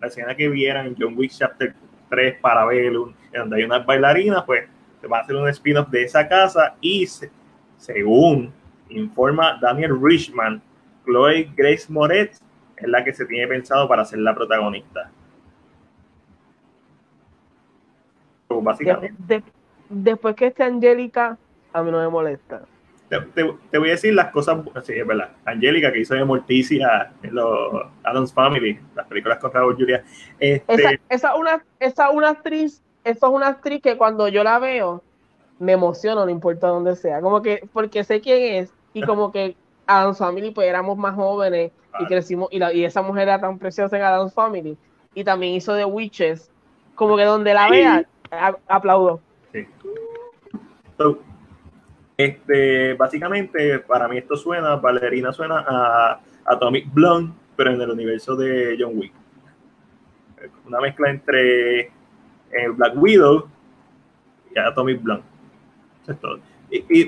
La escena que vieran John Wick Chapter 3 Parabellum, en donde hay unas bailarinas, pues se va a hacer un spin-off de esa casa y se, según informa Daniel Richman, Chloe Grace Moretz es la que se tiene pensado para ser la protagonista. So, básicamente. Después que esté Angélica, a mí no me molesta. Te, te, te, voy a decir las cosas, sí, es verdad. Angélica, que hizo de Morticia en los Adams Family, las películas con Raúl Julia. Este, esa, esa, una, esa una actriz, esa es una actriz que cuando yo la veo, me emociono, no importa dónde sea. Como que, porque sé quién es, y como que Adams Family, pues éramos más jóvenes y crecimos, y, la, y esa mujer era tan preciosa en Adams Family, y también hizo The Witches, como que donde la vea, aplaudo. So, este, básicamente, para mí esto suena, Valerina suena a Atomic Blonde, pero en el universo de John Wick. Una mezcla entre eh, Black Widow y Atomic Blonde. Eso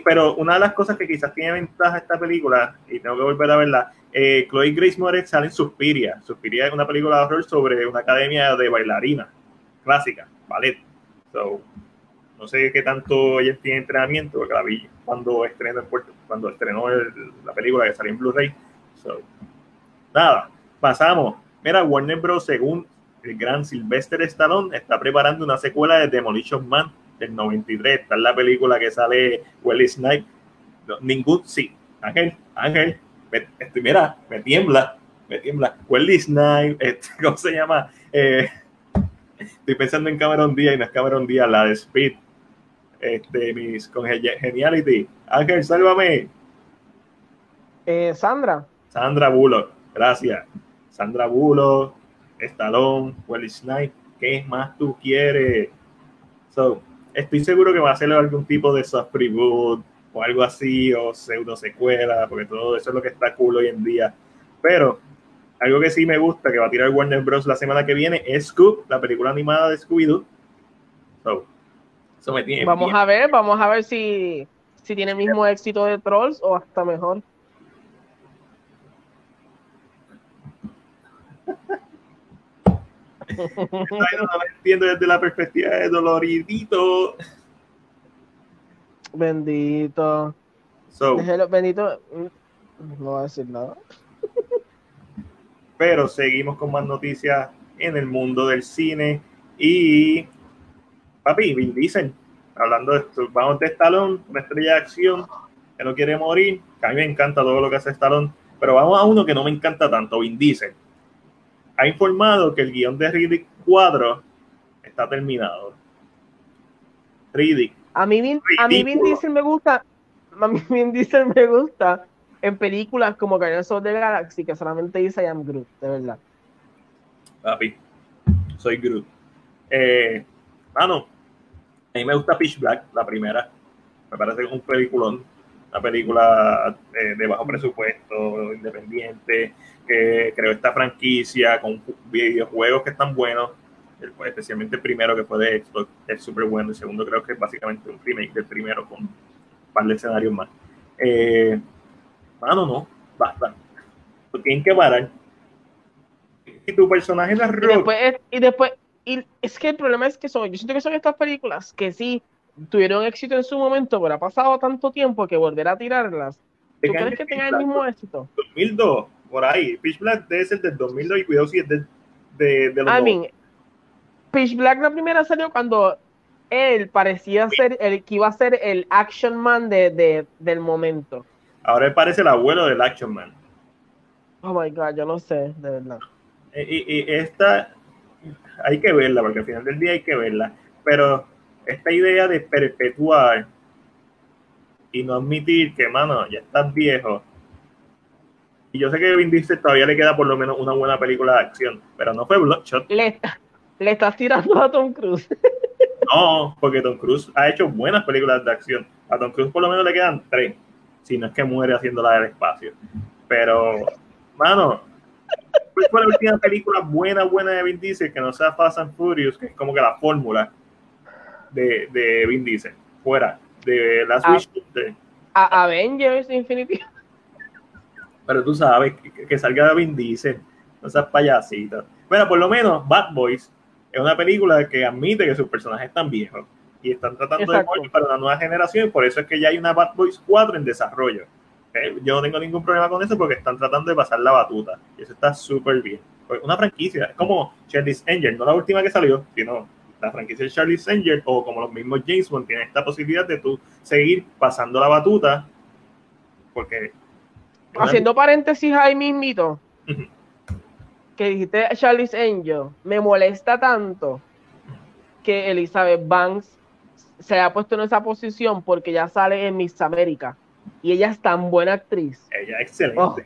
pero una de las cosas que quizás tiene ventaja esta película, y tengo que volver a verla, eh, Chloe Grace Moretz sale en Suspiria. Suspiria es una película de horror sobre una academia de bailarina clásica, ballet. So, no sé qué tanto ella tiene entrenamiento, porque la vi cuando estrenó, cuando estrenó la película que salió en Blu-ray. So, nada, pasamos. Mira, Warner Bros. según el gran Sylvester Stallone, está preparando una secuela de Demolition Man del 93. Está en la película que sale Wesley Snipes. No, ningún, sí, Ángel, Ángel, este, mira, me tiembla, me tiembla. Wesley Snipes, este, ¿cómo se llama? Eh, Estoy pensando en Cameron Díaz y no es Cameron Díaz, la de Speed. Este, mis con Geniality. Ángel, sálvame. Eh, Sandra. Sandra Bullock, gracias. Sandra Bullock, Stallone, Wesley Snipes. ¿Qué más tú quieres? So, estoy seguro que va a ser algún tipo de soft reboot o algo así, o pseudo secuela, porque todo eso es lo que está cool hoy en día. Pero algo que sí me gusta que va a tirar Warner Bros. la semana que viene es Scoop, la película animada de Scooby-Doo. So, me vamos a ver, vamos a ver si, si tiene el mismo éxito de Trolls o hasta mejor. no entiendo desde la perspectiva de Doloridito. Bendito. bendito. No voy a decir nada. Pero seguimos con más noticias en el mundo del cine. Y, papi, Vin Diesel, hablando de esto, vamos de Stallone, una estrella de acción que no quiere morir. Que a mí me encanta todo lo que hace Stallone. Pero vamos a uno que no me encanta tanto, Vin Diesel. Ha informado que el guion de Riddick 4 está terminado. Riddick. A mí, a mí Vin Diesel me gusta. A mí Vin Diesel me gusta en películas como Guardians of the Galaxy, que solamente dice I am Groot, de verdad. Papi, soy Groot. Eh, mano, a mí me gusta Pitch Black, la primera. Me parece que es un peliculón. Una película eh, de bajo presupuesto, independiente, que creó esta franquicia con videojuegos que están buenos. especialmente el primero que fue de Xbox es súper bueno. El segundo creo que es básicamente un remake del primero con un par de escenarios más. Eh, mano, no, basta. Tienen que parar. Y tu personaje es rock. Y después, y después, y es que el problema es que son, yo siento que son estas películas que sí tuvieron éxito en su momento, pero ha pasado tanto tiempo que volver a tirarlas. ¿Tú crees que tengan el mismo éxito? 2002, por ahí. Pitch Black debe ser del 2002 y cuidado si es de, de, de los I mean, Pitch Black la primera salió cuando él parecía ser el que iba a ser el action man de, de, del momento. Ahora él parece el abuelo del Action Man. Oh my god, yo no sé, de verdad. Y, esta hay que verla, porque al final del día hay que verla. Pero esta idea de perpetuar y no admitir que, mano, ya estás viejo. Y yo sé que Vin Diesel todavía le queda por lo menos una buena película de acción, pero no fue Bloodshot. Le, le estás tirando a Tom Cruise. no, porque Tom Cruise ha hecho buenas películas de acción. A Tom Cruise por lo menos le quedan tres si no es que muere haciéndola del espacio. Pero, mano, ¿cuál fue la última película buena, buena de Vin Diesel que no sea Fast and Furious, que es como que la fórmula de, de Vin Diesel? Fuera de la Switch. A, Avengers Infinity. Pero tú sabes que, salga de Vin Diesel, no seas payasito. Bueno, por lo menos Bad Boys es una película que admite que sus personajes están viejos y están tratando de mover para una nueva generación y por eso es que ya hay una Bad Boys 4 en desarrollo. Yo no tengo ningún problema con eso porque están tratando de pasar la batuta. Y eso está súper bien. Pues una franquicia, es como Charlie's Angel, no la última que salió, sino la franquicia de Charlie's Angel o como los mismos James Bond tienen esta posibilidad de tú seguir pasando la batuta porque... Haciendo paréntesis ahí mismito, que dijiste Charlie's Angel, me molesta tanto que Elizabeth Banks se ha puesto en esa posición porque ya sale en Miss América y ella es tan buena actriz. Ella es excelente. Oh.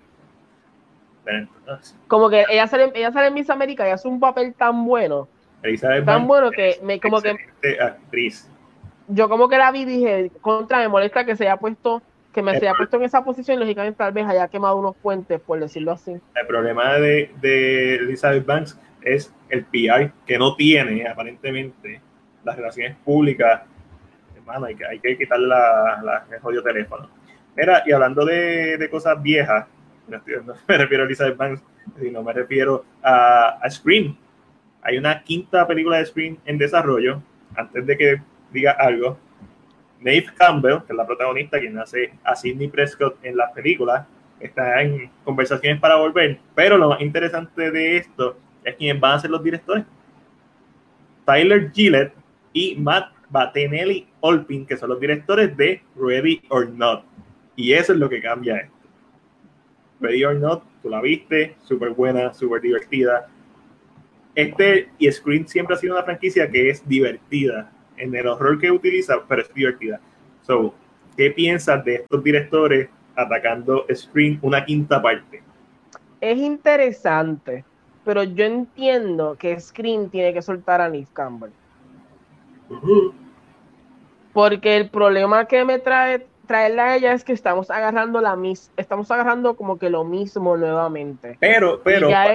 Como que ella sale, ella sale en Miss América y hace un papel tan bueno. tan bueno que me como que actriz. Yo como que la vi y dije, contra me molesta que se haya puesto que me se haya puesto en esa posición, lógicamente tal vez haya quemado unos puentes, por decirlo así. El problema de, de Elizabeth Banks es el PR que no tiene aparentemente las relaciones públicas hay que, hay que quitar la, la, el jodido teléfono. Mira, y hablando de, de cosas viejas, no, me refiero a Elizabeth Banks, sino me refiero a, a Scream. Hay una quinta película de Scream en desarrollo. Antes de que diga algo, Nave Campbell, que es la protagonista, quien hace a Sidney Prescott en las películas, está en conversaciones para volver. Pero lo más interesante de esto es quiénes van a ser los directores. Tyler Gillett y Matt Batenelli Olpin, que son los directores de Ready or Not. Y eso es lo que cambia esto. Ready or Not, tú la viste, súper buena, súper divertida. este y Scream siempre ha sido una franquicia que es divertida en el horror que utiliza, pero es divertida. So, ¿qué piensas de estos directores atacando Scream una quinta parte? Es interesante, pero yo entiendo que Scream tiene que soltar a Nick Campbell. Porque el problema que me trae traerla a ella es que estamos agarrando la mis estamos agarrando como que lo mismo nuevamente. Pero, pero. Y ya,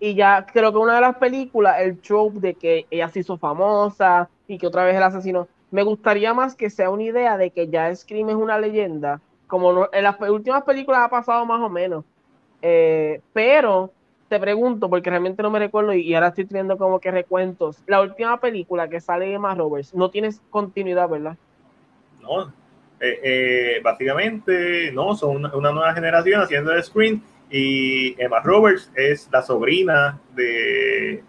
y ya creo que una de las películas, el trope de que ella se hizo famosa y que otra vez el asesino. Me gustaría más que sea una idea de que ya Scream es una leyenda. Como en las últimas películas ha pasado más o menos. Eh, pero te pregunto, porque realmente no me recuerdo y, ahora estoy teniendo como que recuentos. La última película que sale Emma Roberts no tienes continuidad, ¿verdad? No, eh, eh, básicamente, no, son una, nueva generación haciendo el screen y Emma Roberts es la sobrina de,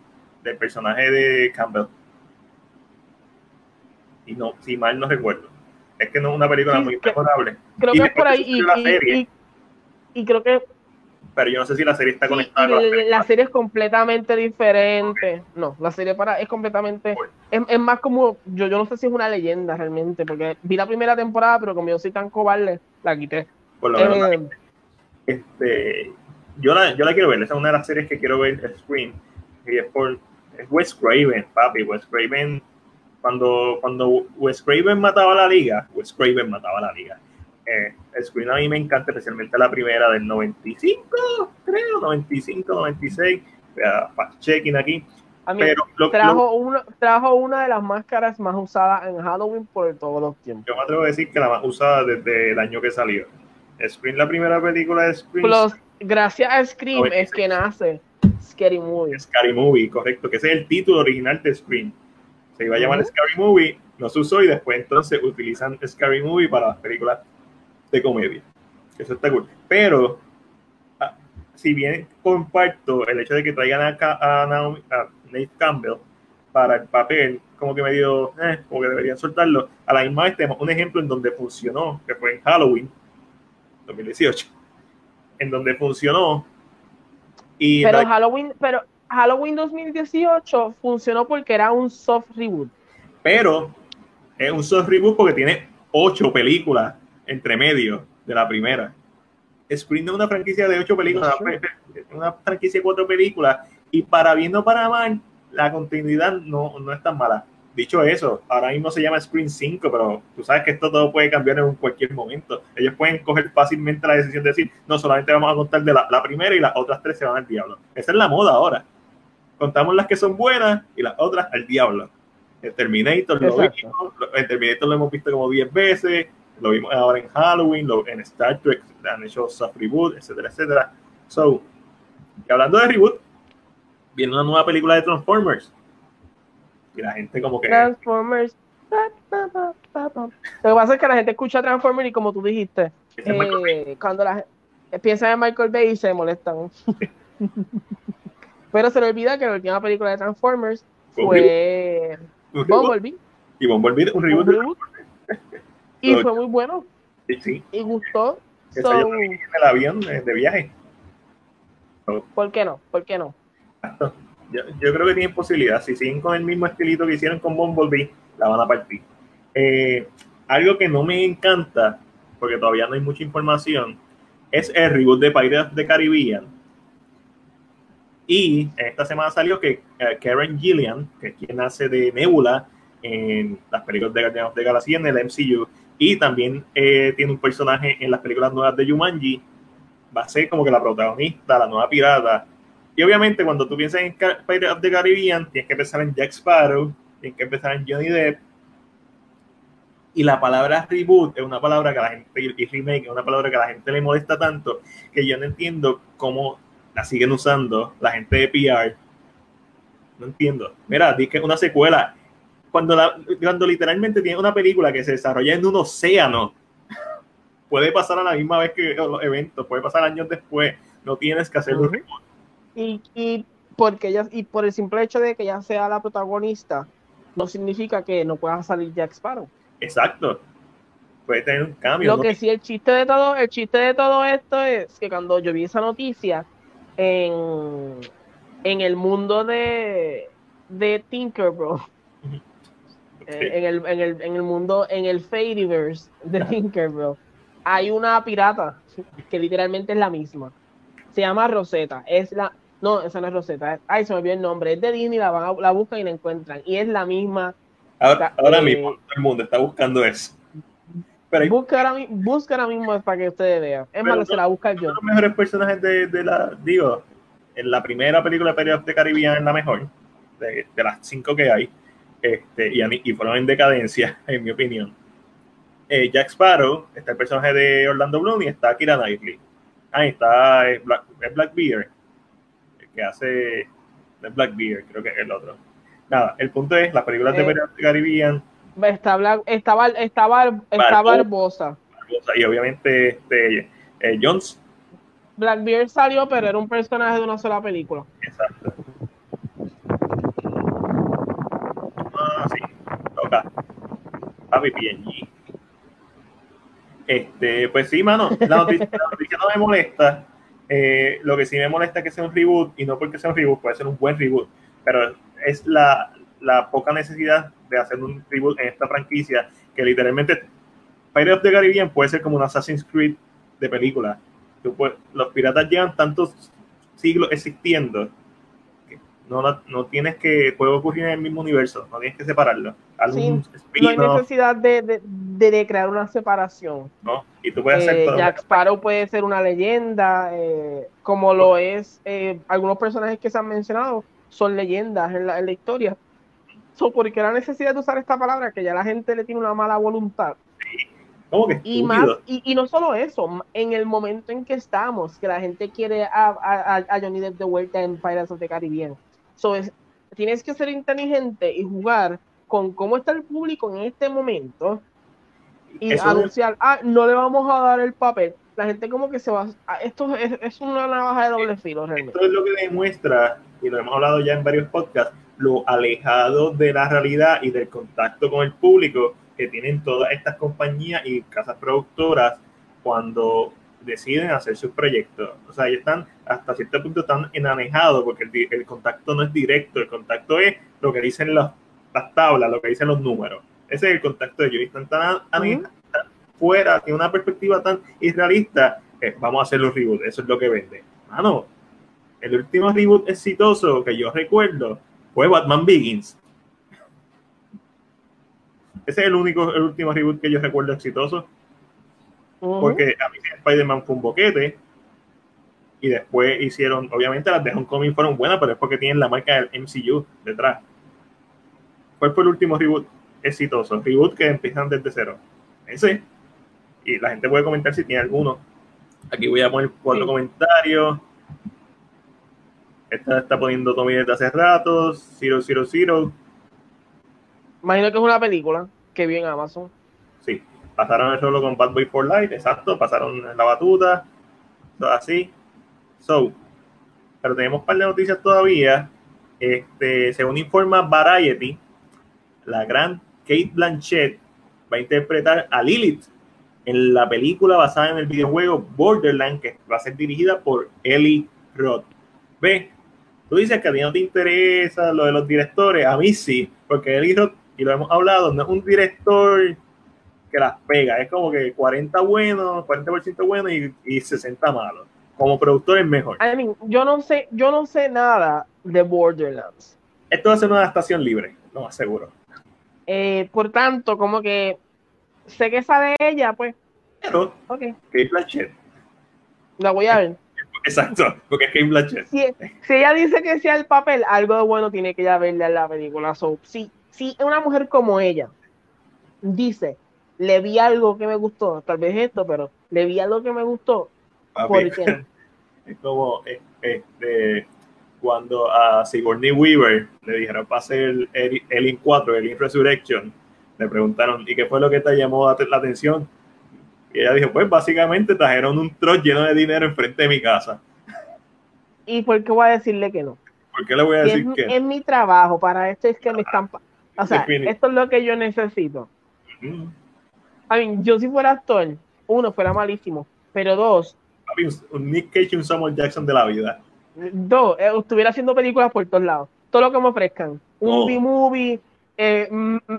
del personaje de Campbell. Y no, si mal no recuerdo. Es que no es una película muy mejorable. Creo que es por ahí. y, creo que pero yo no sé si la serie está conectada. la, serie es completamente diferente. No, la serie para es completamente. Es, más como. Yo, yo no sé si es una leyenda realmente, porque vi la primera temporada, pero como yo soy tan cobarde, la quité. Por lo menos. Eh, este, yo, la, yo la quiero ver, esa es una de las series que quiero ver, Screen. Y es por. Es Wes Craven, papi. Wes Craven. Cuando, cuando Wes Craven mataba a la liga, Wes Craven mataba a la liga eh, Screen a mí me encanta, especialmente la primera del 95, creo, 95, 96. Fact-checking aquí. Pero trajo, Uno, trajo una de las máscaras más usadas en Halloween por todos los tiempos. Yo me atrevo a decir que la más usada desde el año que salió. Scream, la primera película de Scream. gracias a Scream es que nace Scary Movie. Scary Movie, correcto, que ese es el título original de Scream. Se iba a llamar Scary Movie, no se usó y después entonces utilizan Scary Movie para las películas de comedia. Eso está cool. Pero, ah, si bien comparto el hecho de que traigan a, a, Nate Campbell para el papel, como que medio, eh, como que deberían soltarlo. A la misma vez tenemos un ejemplo en donde funcionó, que fue en Halloween 2018, en donde funcionó. Y pero Halloween, pero Halloween 2018 funcionó porque era un soft reboot. Pero es un soft reboot porque tiene ocho películas entre medio de la primera. Screen es una franquicia de ocho películas, una franquicia de cuatro películas, y para bien o para mal, la continuidad no, no es tan mala. Dicho eso, ahora mismo se llama Screen 5, pero tú sabes que esto todo puede cambiar en cualquier momento. Ellos pueden coger fácilmente la decisión de decir, no, solamente vamos a contar de la, primera y las otras tres se van al diablo. Esa es la moda ahora. Contamos las que son buenas y las otras al diablo. El Terminator, lo el Terminator lo hemos visto como 10 veces, lo vimos ahora en Halloween, lo, en Star Trek, han hecho soft reboot, etcétera, etcétera. So, y hablando de reboot, viene una nueva película de Transformers. Y la gente como que... Transformers. Lo que pasa es que la gente escucha Transformers y como tú dijiste, eh, cuando la gente piensa en Michael Bay se molestan. Pero se le olvida que la última película de Transformers fue Bumblebee. Y Bumblebee, un reboot. Y fue muy bueno. Sí, sí. Y gustó. So, en el avión de, viaje. ¿Por qué no? ¿Por qué no? Yo, yo, creo que tienen posibilidad. Si siguen con el mismo estilito que hicieron con Bumblebee, la van a partir. Eh, algo que no me encanta, porque todavía no hay mucha información, es el reboot de Pirates de Caribbean. Y esta semana salió que eh, Karen Gillian, que es quien hace de Nebula en las películas de Guardians de Galaxy en el MCU, y también eh, tiene un personaje en las películas nuevas de Jumanji. Va a ser como que la protagonista, la nueva pirata. Y obviamente cuando tú piensas en Pirates of the Caribbean, tienes que pensar en Jack Sparrow, tienes que pensar en Johnny Depp. Y la palabra reboot es una palabra que a la gente, y remake es una palabra que a la gente le molesta tanto, que yo no entiendo cómo la siguen usando la gente de PR. No entiendo. Mira, di que una secuela cuando, la, cuando literalmente tiene una película que se desarrolla en un océano, puede pasar a la misma vez que los eventos, puede pasar años después, no tienes que hacerlo. Y, y, porque ella, y por el simple hecho de que ella sea la protagonista, no significa que no pueda salir Jack Sparrow. Exacto. Puede tener un cambio. Lo que sí, el chiste de todo, el chiste de todo esto es que cuando yo vi esa noticia en en el mundo de, de Tinkerbell, en, el, en, el, en el mundo, en el Fadiverse de Tinkerbell, hay una pirata que literalmente es la misma. Se llama Rosetta. Es la. No, esa no es Rosetta. Ay, se me olvidó el nombre. Es de Disney, la, van a, la buscan y la encuentran. Y es la misma. Ahora, ahora mismo todo el mundo está buscando eso. Pero busca, ahora, busca ahora mismo para que ustedes vean. Es más, se la busca yo. Los mejores personajes de, de, la. Digo, en la primera película de Pirates de Caribbean es la mejor. De, de, las cinco que hay. Este, y, y fueron en decadencia, en mi opinión. Eh, Jack Sparrow, está el personaje de Orlando Bloom y está Kira Knightley. Ahí está es Black, es Blackbeard, el que hace es Blackbeard, creo que es el otro. Nada, el punto es, las películas eh, de Caribbean. Está, Black, está, está, está Barbosa. Y obviamente este, eh, Jones. Blackbeard salió, pero era un personaje de una sola película. Exacto. Ah, sí. Toca. Papi. Este, pues sí, mano, la noticia, no me molesta. Eh, lo que sí me molesta es que sea un reboot, y no porque sea un reboot, puede ser un buen reboot, pero es la, la poca necesidad de hacer un reboot en esta franquicia, que literalmente Pirates of the Caribbean puede ser como un Assassin's Creed de película. los piratas llevan tantos siglos existiendo no, no tienes que, puede ocurrir en el mismo universo, no tienes que separarlo. Sí, no hay necesidad de, de, de, crear una separación. No, y tú puedes hacer eh, Jack Sparrow puede ser una leyenda, eh, como lo es eh, algunos personajes que se han mencionado, son leyendas en la, en la historia. So, porque la necesidad de usar esta palabra que ya la gente le tiene una mala voluntad. Sí. ¿Cómo que y, más, y, y, no solo eso, en el momento en que estamos, que la gente quiere a, a, a Johnny Depp de vuelta en Pirates of the Caribbean So, es, tienes que ser inteligente y jugar con cómo está el público en este momento y anunciar, ah, no le vamos a dar el papel. La gente como que se va, ah, esto es, es una navaja de doble filo realmente. Esto es lo que demuestra, y lo hemos hablado ya en varios podcasts, lo alejado de la realidad y del contacto con el público que tienen todas estas compañías y casas productoras cuando deciden hacer sus proyectos. O sea, ellos están hasta cierto punto tan enanejados porque el, contacto no es directo, el contacto es lo que dicen las, tablas, lo que dicen los números. Ese es el contacto de ellos. Están tan, fuera, tiene una perspectiva tan irrealista, vamos a hacer los reboots, eso es lo que vende. Mano, el último reboot exitoso que yo recuerdo fue Batman Begins. Ese es el único, el último reboot que yo recuerdo exitoso. Porque a mí Spider-Man fue un boquete. Y después hicieron, obviamente las de Homecoming fueron buenas, pero es porque tienen la marca del MCU detrás. ¿Cuál fue el último reboot exitoso? Reboot que empiezan desde cero. Ese. Y la gente puede comentar si tiene alguno. Aquí voy a poner cuatro comentarios. Esta está poniendo Tommy desde hace rato. Zero, zero, zero. Imagino que es una película que vi en Amazon pasaron el solo con Bad Boy for Life, exacto, pasaron la batuta, todo así. So, pero tenemos un par de noticias todavía. Este, según informa Variety, la gran Kate Blanchett va a interpretar a Lilith en la película basada en el videojuego Borderland, que va a ser dirigida por Ellie Roth. Ve, tú dices que a ti no te interesa lo de los directores, a mí sí, porque Ellie Roth, y lo hemos hablado, no es un director que las pega. Es como que 40 buenos, 40% buenos y, y 60 malos. Como productor es mejor. I mean, yo no sé, yo no sé nada de Borderlands. Esto va a ser una adaptación libre, no aseguro. Eh, por tanto, como que sé que sabe ella, pues. Pero, okay. Kate Blanchett. La voy a ver. Exacto, porque es Kate Blanchett. Si, si, ella dice que sea el papel, algo de bueno tiene que ya verle a la película. So, si, si una mujer como ella dice le vi algo que me gustó, tal vez esto, pero le vi algo que me gustó. ¿Por qué Es como este, cuando a Sigourney Weaver le dijeron para hacer el, In 4, el In Resurrection, le preguntaron, ¿y qué fue lo que te llamó la atención? Y ella dijo, pues básicamente trajeron un troll lleno de dinero enfrente de mi casa. ¿Y por qué voy a decirle que no? ¿Por qué le voy a decir que Es mi trabajo, para esto es que me están... O sea, esto es lo que yo necesito yo si fuera actor, uno, fuera malísimo, pero dos. Un Nick Cage y un Samuel Jackson de la vida. Dos, eh, estuviera haciendo películas por todos lados. Todo lo que me ofrezcan. Un Oh. B-movie. eh, mm, mm,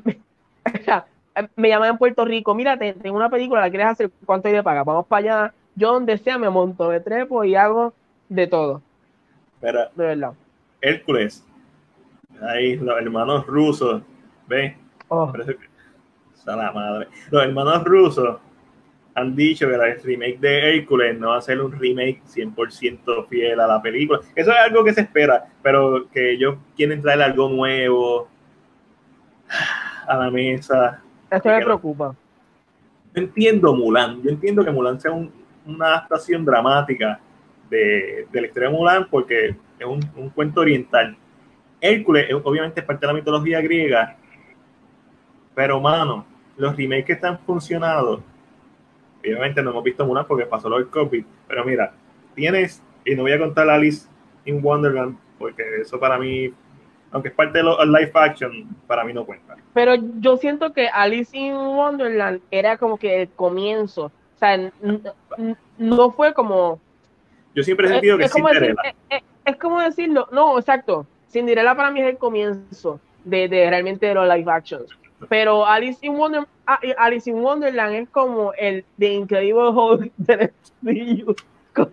me llaman en Puerto Rico. Mira, te- tengo una película, ¿la quieres hacer? ¿Cuánto hay de paga? Vamos para allá. Yo donde sea me monto, me trepo y hago de todo. Pero De verdad. Hércules, ahí los hermanos rusos, ¿ves? Oh, Parece que- la madre. Los hermanos rusos han dicho que el remake de Hércules no va a ser un remake 100% fiel a la película. Eso es algo que se espera, pero que ellos quieren traer algo nuevo a la mesa. esto me preocupa. Yo entiendo Mulan, yo entiendo que Mulan sea un- una adaptación dramática de, de la historia de Mulan porque es un, un cuento oriental. Hércules es- obviamente es parte de la mitología griega, pero mano, los remakes que están funcionando, obviamente no hemos visto Mulan porque pasó lo del COVID, pero mira, tienes, y no voy a contar Alice in Wonderland porque eso para mí, aunque es parte de los live action, para mí no cuenta. Pero yo siento que Alice in Wonderland era como que el comienzo. O sea, no fue como. Yo siempre he Es, sentido que es como decir- es- es- es como decirlo. No, exacto. Cinderella para mí es el comienzo de, de realmente de los live actions. Pero Alice in, Wonder, ah, Alice in Wonderland es como el de Incredible Hulk del. Como,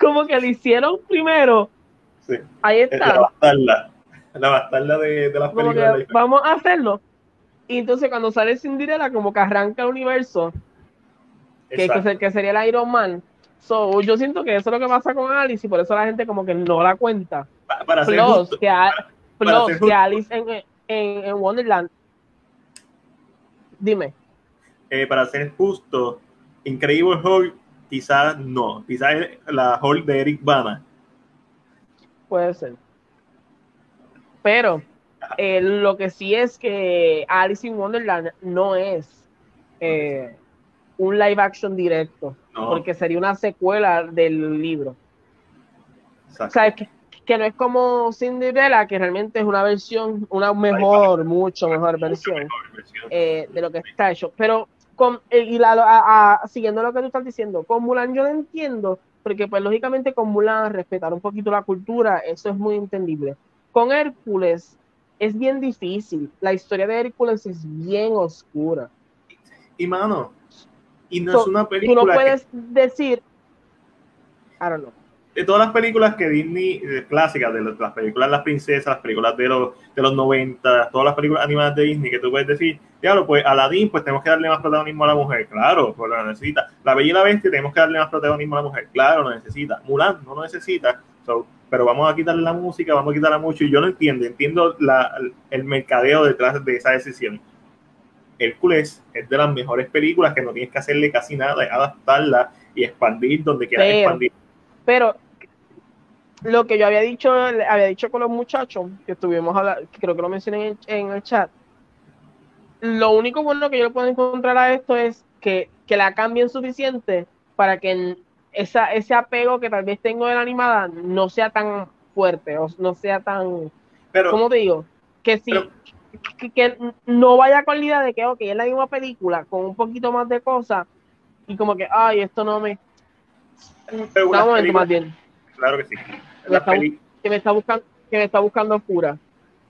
como que lo hicieron primero. Sí. Ahí Es está. la bastarda. La bastarda de, de las como películas. de vamos a hacerlo. Y entonces cuando sale Cinderella, como que arranca el universo, que, que, que sería el Iron Man. So, yo siento que eso es lo que pasa con Alice y por eso la gente como que no la cuenta. Pa- Para ser Plus, justo, que, a- para plus ser que. Alice en, en, en Wonderland. Dime. eh, para ser justo, Incredible Hulk, quizás no. Quizás la Hulk de Eric Bana. Puede ser. Pero eh, lo que sí es que Alice in Wonderland no es eh, un live action directo, No, porque sería una secuela del libro. exacto. O sea, que, que no es como Cinderella, que realmente es una versión, una mejor, mucho mejor versión eh, de lo que está hecho. Pero con, eh, y la- a- a- siguiendo lo que tú estás diciendo, con Mulan yo lo entiendo, porque pues lógicamente con Mulan respetar un poquito la cultura, eso es muy entendible. Con Hércules es bien difícil, la historia de Hércules es bien oscura. Y mano, y no So, es una Tú película. no que- puedes decir, I don't know. De todas las películas que Disney, eh, clásicas, de las, las películas las princesas, las películas de los, de los 90, todas las películas animadas de Disney, que tú puedes decir, claro, pues Aladdin, pues tenemos que darle más protagonismo a la mujer, claro, pues lo necesita. La Bella y la Bestia, tenemos que darle más protagonismo a la mujer, claro, lo necesita. Mulan no lo necesita, so, pero vamos a quitarle la música, vamos a quitarla mucho, y yo no entiendo, entiendo la, el mercadeo detrás de esa decisión. Hércules es de las mejores películas que no tienes que hacerle casi nada, es adaptarla y expandir donde quieras expandir. Pero lo que yo había dicho, había dicho con los muchachos, que estuvimos hablando, creo que lo mencioné en el, en el chat, lo único bueno que yo puedo encontrar a esto es que, que la cambien suficiente para que esa, ese apego que tal vez tengo de la animada no sea tan fuerte, o no sea tan, Pero, ¿cómo te digo? Que Pero- que, que no vaya con la idea de que, ok, es la misma película, con un poquito más de cosas, y como que, ay, esto no me... Momento películas- más bien. Claro que sí. Me está, que me está buscando que me está buscando oscura.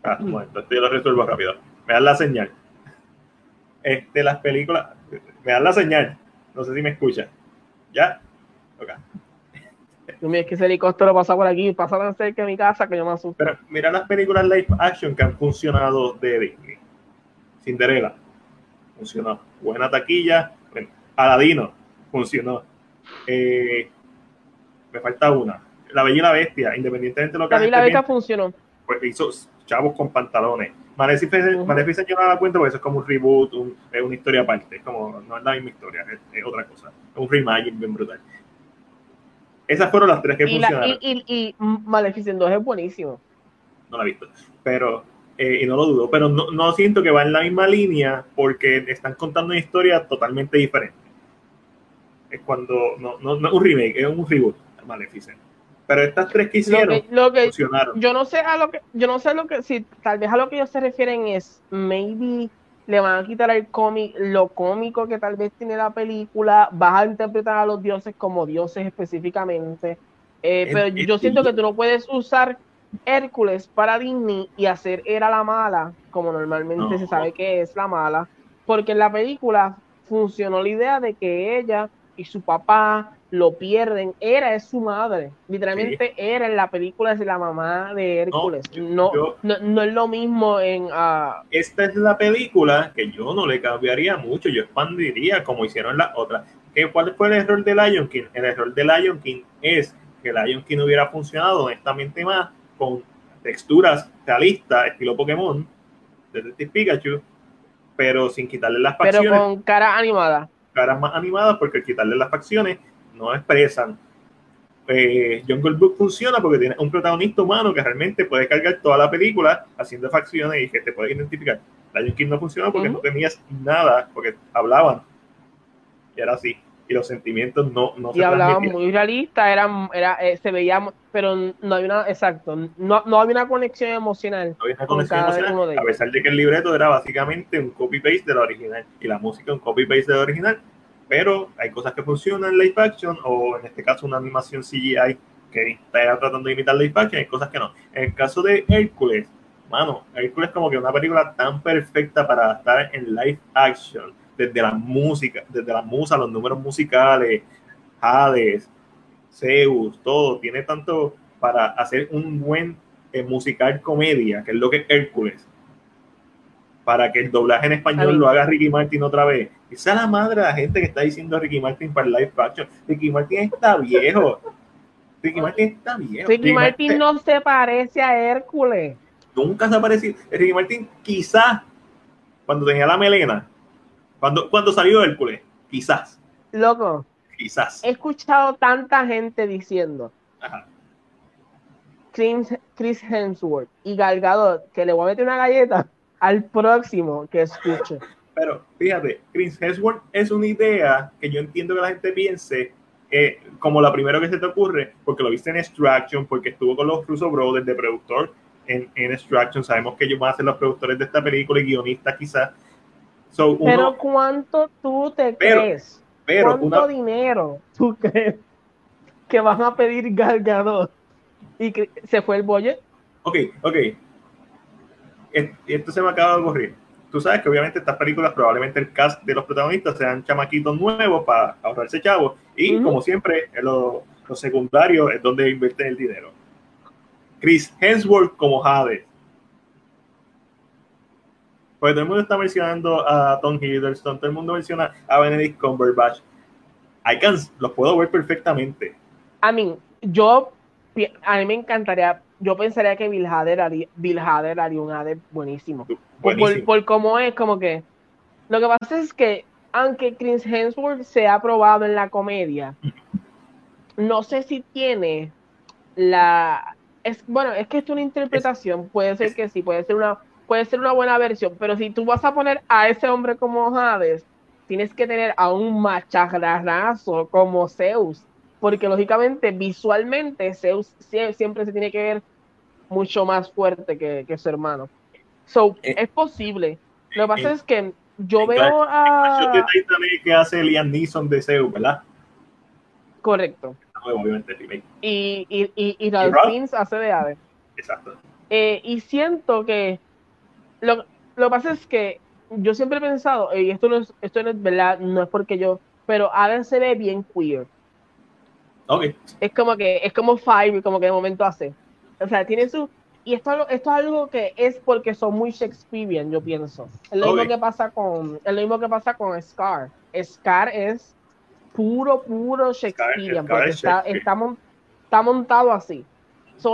Ah, momento, esto yo lo resuelvo rápido. Me dan la señal. Este, las películas. Me dan la señal. No sé si me escuchan. ¿Ya? Ok. Mío, es que ese helicóptero pasa por aquí, pasa tan cerca de mi casa que yo me asusto. Pero mira las películas live action que han funcionado de Disney. Cinderella. Funcionó. Buena taquilla. Bueno, Aladino. Funcionó. Eh, me falta una. La Bella y la Bestia, independientemente de lo que La Bella y la Bestia funcionó. pues hizo chavos con pantalones. Maleficent, Ujú. Maleficent yo no me da cuenta porque eso es como un reboot, un- es una historia aparte, es como, no es la misma historia, es, es otra cosa, es un reimagine bien brutal. Esas fueron las tres que Y, la, funcionaron, y, y, y Maleficent 2 es buenísimo. no la he visto, pero, eh, y no lo dudo, pero no, no siento que va en la misma línea porque están contando una historia totalmente diferente. Es cuando, no, no, no es un remake, es un reboot, Maleficent. Pero estas tres que Lo hicieron que, lo que yo no sé a lo que yo no sé lo que si tal vez a lo que ellos se refieren es maybe le van a quitar el cómic lo cómico que tal vez tiene la película vas a interpretar a los dioses como dioses específicamente. Eh, pero yo siento que tú no puedes usar Hércules para Disney y hacer era la mala, como normalmente se sabe que es la mala, porque en la película funcionó la idea de que ella y su papá lo pierden. Era es su madre. Literalmente era en la película es la mamá de Hércules. No, no, es lo mismo en... Uh... Esta es la película que yo no le cambiaría mucho, yo expandiría como hicieron las otras. ¿Cuál fue el error de Lion King? El error de Lion King es que Lion King hubiera funcionado honestamente más con texturas realistas, estilo Pokémon, de Pikachu, pero sin quitarle las facciones. Pero con cara animada. Caras más animadas, porque al quitarle las facciones no expresan. Eh, Jungle Book funciona porque tiene un protagonista humano que realmente puede cargar toda la película haciendo facciones y que te puede identificar. Lion King no funciona porque no tenías nada, porque hablaban. Y era así y los sentimientos no, no y hablaban muy realista, era, era, eh, se veía, pero no había una, exacto, no, no había una conexión emocional. No había una conexión emocional, a pesar de que el libreto era básicamente un copy-paste de la original y la música un copy-paste de la original, pero hay cosas que funcionan en live action o en este caso una animación CGI que está tratando de imitar live action, hay cosas que no. En el caso de Hércules, mano, Hércules es como que una película tan perfecta para estar en live action desde la música, desde la musa, los números musicales, Hades, Zeus, todo, tiene tanto para hacer un buen eh, musical comedia, que es lo que es Hércules, para que el doblaje en español lo haga Ricky Martin otra vez. Esa es la madre de la gente que está diciendo Ricky Martin para el live action. Ricky Martin está viejo. Ricky Martin está viejo. Ricky, Martin, no se parece a Hércules. Nunca se ha parecido. Ricky Martin quizás cuando tenía la melena, cuando, cuando salió Hércules, quizás. Loco. Quizás. He escuchado tanta gente diciendo. Chris, Hemsworth y Galgador que le voy a meter una galleta al próximo que escuche. Pero fíjate, Chris Hemsworth es una idea que yo entiendo que la gente piense eh, como la primera que se te ocurre, porque lo viste en Extraction, porque estuvo con los Russo Brothers de productor en, en Extraction. Sabemos que ellos van a ser los productores de esta película y guionistas quizás pero ¿cuánto tú te crees? ¿Cuánto dinero tú crees que van a pedir Galgador? Y que se fue el budget. Ok, ok. Esto se me acaba de ocurrir. Tú sabes que obviamente estas películas probablemente el cast de los protagonistas sean chamaquitos nuevos para ahorrarse chavos. Y como siempre, los lo secundarios es donde invierten el dinero. Chris Hemsworth como Hades porque todo el mundo está mencionando a Tom Hiddleston, todo el mundo menciona a Benedict Cumberbatch. I can, los puedo ver perfectamente. A mí, yo, a mí me encantaría, yo pensaría que Bill Hader haría, Bill Hader haría un Hader buenísimo. buenísimo. Por, cómo es, como que, lo que pasa es que, aunque Chris Hemsworth se ha probado en la comedia, no sé si tiene la, es, bueno, es que es una interpretación, puede ser que sí, puede ser una puede ser una buena versión, pero si tú vas a poner a ese hombre como Hades, tienes que tener a un macharrazo como Zeus, porque lógicamente visualmente Zeus siempre se tiene que ver mucho más fuerte que, su hermano. So, eh, es posible. Lo que pasa eh, es que yo veo a... que hace Liam Neeson de Zeus, ¿verdad? Correcto. obviamente, y, y, y, y Ralph hace de Hades. Exacto. Eh, y siento que lo, lo que pasa es que yo siempre he pensado, y esto no es, esto no es verdad, no es porque yo, pero Adam se ve bien queer. Okay. Es como que, es como Five, como que de momento hace. O sea, tiene su. Y esto, esto es algo que es porque son muy Shakespearean, yo pienso. Es lo mismo que pasa con. Es lo mismo que pasa con Scar. Scar es puro, puro Shakespearean, porque está, está, montado así.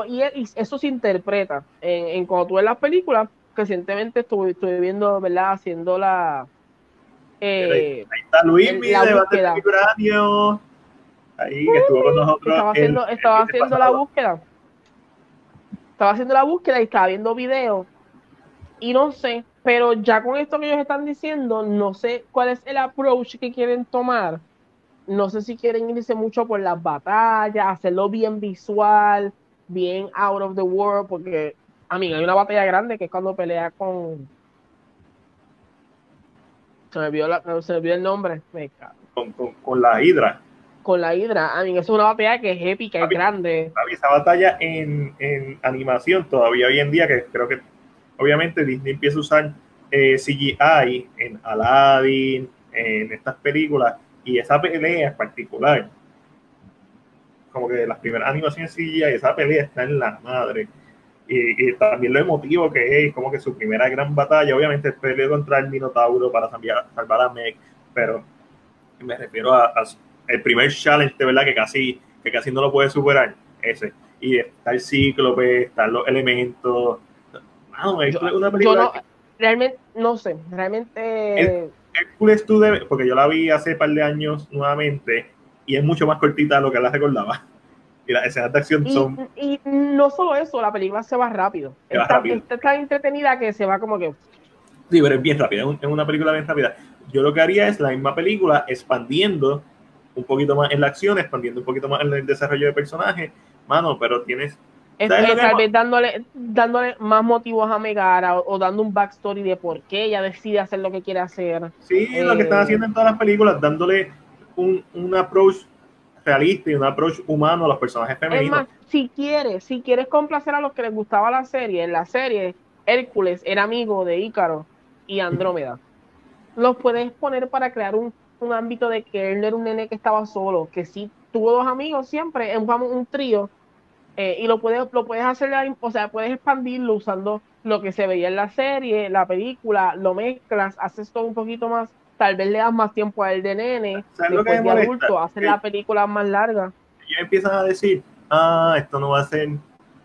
y, eso se interpreta en, en cuando tú ves las películas recientemente estuve, estuve viendo, ¿verdad? Haciendo la. Eh, ahí está Luis, mi debate Ahí que estuvo con nosotros. Estaba haciendo, estaba haciendo la búsqueda. Estaba haciendo la búsqueda y estaba viendo videos. Y no sé, pero ya con esto que ellos están diciendo, no sé cuál es el approach que quieren tomar. No sé si quieren irse mucho por las batallas, hacerlo bien visual, bien out of the world, porque a mí hay una batalla grande que es cuando pelea con. Se me vio, la, se me vio el nombre. Me con, con, con, la Hidra. con la Hydra. A mí eso es una batalla que es épica, es grande. Esa batalla en, en, animación todavía hoy en día, que creo que obviamente Disney empieza a usar eh, CGI en Aladdin, en estas películas, y esa pelea en particular, como que las primeras animaciones CGI, esa pelea está en la madre. Y, también lo emotivo que es, como que su primera gran batalla, obviamente peleó contra el Minotauro para salvar a Meg, pero me refiero a, el primer challenge, de verdad, que casi, que casi no lo puede superar, ese. Y está el cíclope, están los elementos. una película no, realmente, no sé, realmente... Hércules tú debes, porque yo la vi hace un par de años nuevamente, y es mucho más cortita de lo que la recordaba. Y las escenas de acción son... Y, no solo eso, la película se va rápido. Está, tan entretenida que se va como que... Sí, pero es bien rápida, es una película bien rápida. Yo lo que haría es la misma película expandiendo un poquito más en la acción, expandiendo un poquito más en el desarrollo de personajes, mano, pero tienes... tal vez dándole, dándole más motivos a Megara o, dando un backstory de por qué ella decide hacer lo que quiere hacer. Sí, lo que están eh, haciendo en todas las películas, dándole un, un approach realista y un approach humano a los personajes femeninos. si quieres, si quieres complacer a los que les gustaba la serie, en la serie Hércules era amigo de Ícaro y Andrómeda. Los puedes poner para crear un un ámbito de que él no era un nene que estaba solo, que sí tuvo dos amigos siempre, un, un trío, eh, y lo puedes, lo puedes hacer, o sea, puedes expandirlo usando lo que se veía en la serie, la película, lo mezclas, haces todo un poquito más, tal vez le das más tiempo a él de nene, después de adulto, haces la película más larga. Y empiezan a decir, ah, esto no va a ser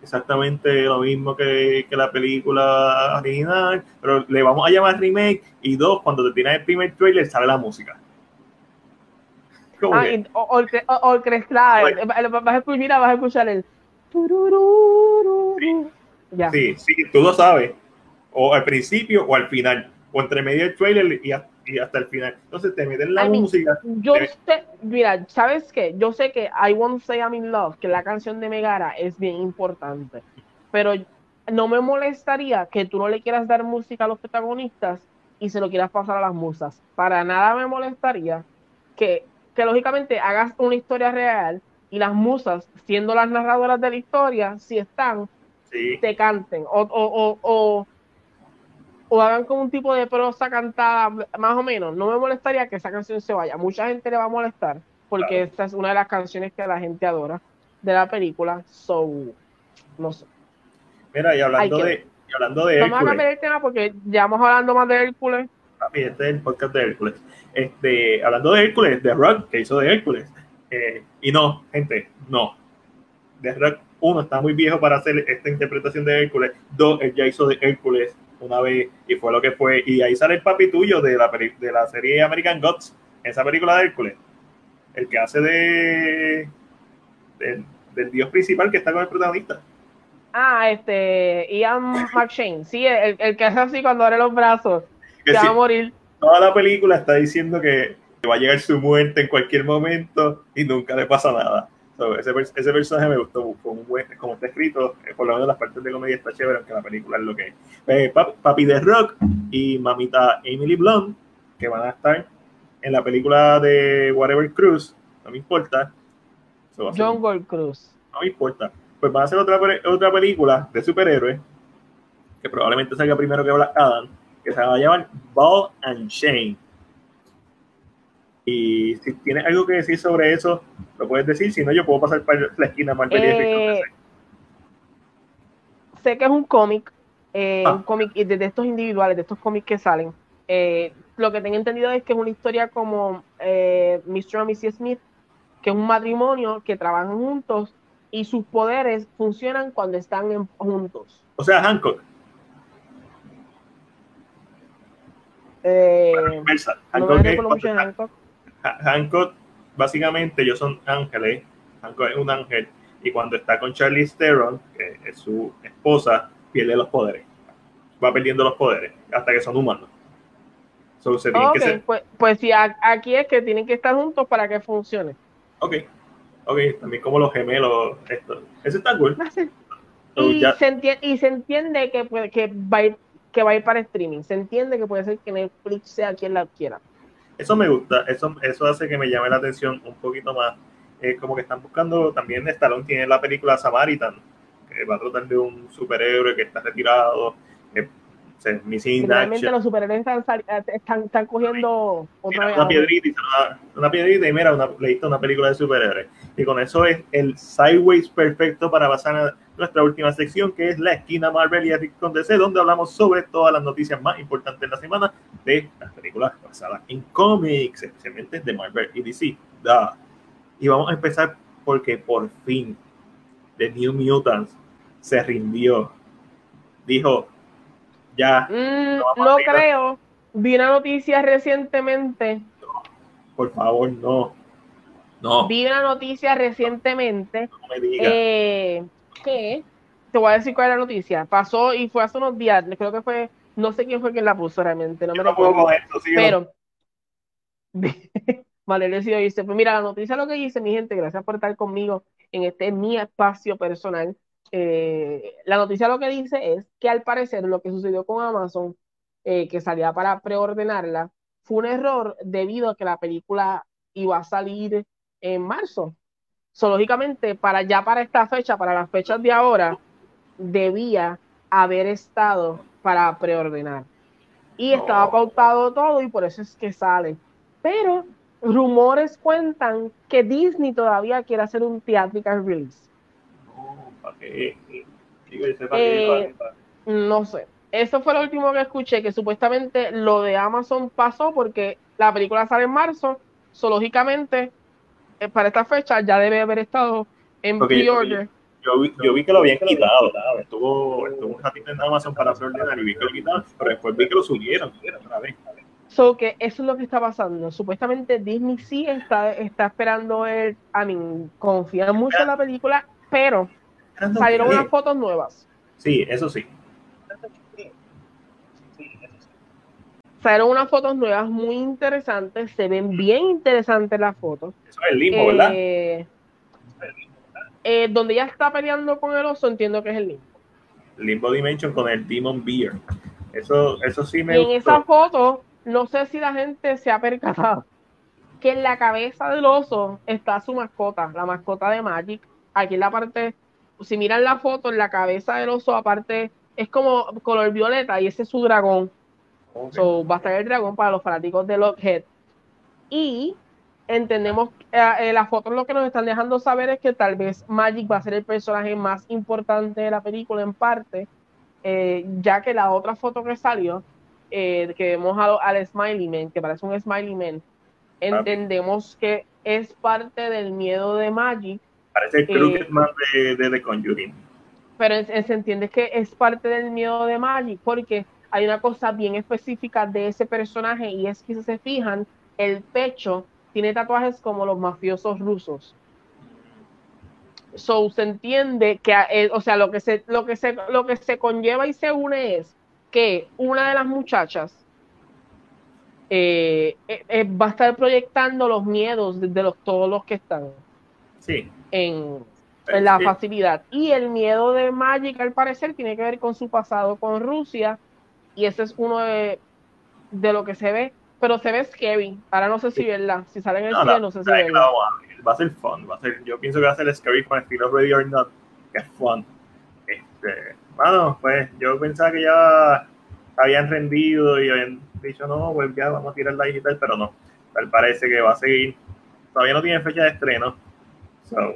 exactamente lo mismo que, que, la película original, pero le vamos a llamar remake y dos, cuando te tiras el primer trailer sale la música. Ah. Vas a escuchar, mira, vas a escuchar el. Sí. Ya. sí, sí, tú lo sabes. O al principio o al final. O entre medio del trailer y, hasta el final. Entonces te meten la música. Yo sé, mira, ¿sabes qué? Yo sé que I Won't Say I'm in Love, que la canción de Megara es bien importante. Pero no me molestaría que tú no le quieras dar música a los protagonistas y se lo quieras pasar a las musas. Para nada me molestaría que que lógicamente hagas una historia real y las musas, siendo las narradoras de la historia, si están, te canten. O, o, o, o, hagan como un tipo de prosa cantada, más o menos. No me molestaría que esa canción se vaya. Mucha gente le va a molestar, porque esta es una de las canciones que la gente adora de la película. So, no sé. Mira, y hablando de, y hablando de Vamos a cambiar el tema porque ya vamos hablando más de Hércules. este es el podcast de Hércules. Este, hablando de Hércules, de Rock, que hizo de Hércules. Eh, y no, gente, no. The Rock, uno, está muy viejo para hacer esta interpretación de Hércules. Dos, él ya hizo de Hércules una vez y fue lo que fue. Y ahí sale el papi tuyo de la, de la serie American Gods, esa película de Hércules. El que hace de, del dios principal que está con el protagonista. Ah, este, Ian McShane, sí, el, el que hace así cuando abre los brazos, que, va a morir toda la película está diciendo que va a llegar su muerte en cualquier momento y nunca le pasa nada. Ese, ese, personaje me gustó, buen, como está escrito, eh, por lo menos las partes de comedia está chévere, aunque la película es lo que es. Eh, papi, de Rock y mamita Emily Blunt, que van a estar en la película de Whatever Cruise, no me importa. John Gold Cruise. No me importa. Pues van a hacer otra, otra película de superhéroes, que probablemente salga primero que Black Adam que se va a llamar Ball and Chain. Y si tienes algo que decir sobre eso, lo puedes decir. Si no, yo puedo pasar para la esquina más eh, Sé que es un cómic, eh, ah. un cómic de, estos individuales, de estos cómics que salen. Eh, lo que tengo entendido es que es una historia como Mr. y Mrs. Smith, que es un matrimonio que trabajan juntos y sus poderes funcionan cuando están juntos. O sea, Hancock. Eh, Hancock, básicamente ellos son ángeles. Hancock es un ángel y cuando está con Charlie Theron, que es su esposa, pierde los poderes. Va perdiendo los poderes hasta que son humanos. pues, pues sí, aquí es que tienen que estar juntos para que funcione. Ok, ok, también como los gemelos, esto. Eso está cool. y, se entiende, y se entiende que, que va a ir que va a ir para streaming. Se entiende que puede ser que Netflix sea quien la adquiera. Eso me gusta, eso, eso hace que me llame la atención un poquito más. Es como que están buscando, también Stallone tiene la película Samaritan, que va a tratar de un superhéroe que está retirado, Realmente los superhéroes están, están, están cogiendo otra vez. Una piedrita, una, una, piedrita y mira, una, leíste una película de superhéroes. Y con eso es el sideways perfecto para pasar a nuestra última sección, que es la esquina Marvel y Epic con DC, donde hablamos sobre todas las noticias más importantes de la semana de las películas basadas en cómics, especialmente de Marvel y DC. Y vamos a empezar porque por fin The New Mutants se rindió. Dijo, ya. Mm, no, creo. Vi una noticia recientemente. por favor, no. No. Vi una noticia recientemente. Eh, que te voy a decir cuál es la noticia. Pasó y fue hace unos días. Creo que fue. No sé quién fue quien la puso realmente. No me recuerdo. pero. vale, decidió dice: Pues mira, la noticia lo que dice, mi gente, gracias por estar conmigo en este mi espacio personal. Eh, la noticia lo que dice es que al parecer lo que sucedió con Amazon, eh, que salía para preordenarla, fue un error debido a que la película iba a salir en marzo. So, lógicamente, para ya para esta fecha, para las fechas de ahora, debía haber estado para preordenar. Y estaba pautado todo y por eso es que sale. Pero rumores cuentan que Disney todavía quiere hacer un theatrical release. Eh, no sé. Eso fue lo último que escuché, que supuestamente lo de Amazon pasó porque la película sale en marzo, so, lógicamente eh, para esta fecha ya debe haber estado en pre-order. Yo, vi, que lo habían quitado, estuvo, estuvo un ratito en Amazon para preordenar y vi que lo quitaron, pero después vi que lo subieron otra vez. So que eso es lo que está pasando. Supuestamente Disney sí está, está esperando el, a mí, confía mucho en la película, pero Salieron unas fotos nuevas. Sí, eso sí. Salieron unas fotos nuevas muy interesantes. Se ven bien interesantes las fotos. Eso es el limbo, ¿verdad? Eh, eh, donde ella está peleando con el oso, entiendo que es el limbo. Limbo Dimension con el Demon Beer. Eso, eso sí me. Y en esa foto, no sé si la gente se ha percatado que en la cabeza del oso está su mascota, la mascota de Magic. Aquí en la parte si miran la foto, en la cabeza del oso, aparte, es como color violeta y ese es su dragón. va a estar el dragón para los fanáticos de Lockheed. Y entendemos, eh, eh, las fotos lo que nos están dejando saber es que tal vez Magic va a ser el personaje más importante de la película en parte, eh, ya que la otra foto que salió, que vemos al Smiley Man, que parece un Smiley Man, entendemos que es parte del miedo de Magic Parece el que es más de, de The Conjuring. Pero se entiende que es parte del miedo de Magic, porque hay una cosa bien específica de ese personaje y es que si se fijan, el pecho tiene tatuajes como los mafiosos rusos. So se entiende que, eh, o sea, lo que se, lo que se, lo que se conlleva y se une es que una de las muchachas eh, eh, va a estar proyectando los miedos de, los todos los que están. Sí en, la facilidad. Y el miedo de Magic, al parecer, tiene que ver con su pasado con Rusia. Y ese es uno de, de lo que se ve. Pero se ve scary. Ahora no sé si verla. Si sale en el no, no sé si verla. va a ser fun. Va a ser, yo pienso que va a ser scary con estilo Ready or Not. Que es fun. Este, bueno, pues yo pensaba que ya habían rendido y habían dicho, no, pues ya vamos a tirar la digital, pero no. Tal parece que va a seguir. Todavía no tiene fecha de estreno So,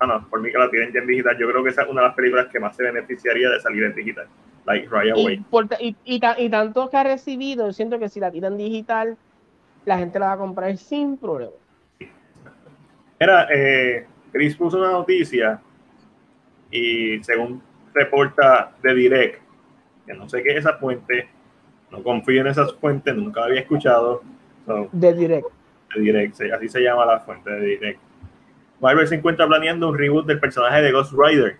ah, por mí que la tienen ya en digital, yo creo que esa es una de las películas que más se beneficiaría de salir en digital. Like Y, y, tanto que ha recibido, siento que si la tiran digital, la gente la va a comprar sin problema. Era, eh, Chris puso una noticia y según reporta de Direct, que no sé qué es esa fuente, no confío en esas fuentes, nunca había escuchado. de Direct. De Direct, así se llama la fuente de Direct. Marvel se encuentra planeando un reboot del personaje de Ghost Rider.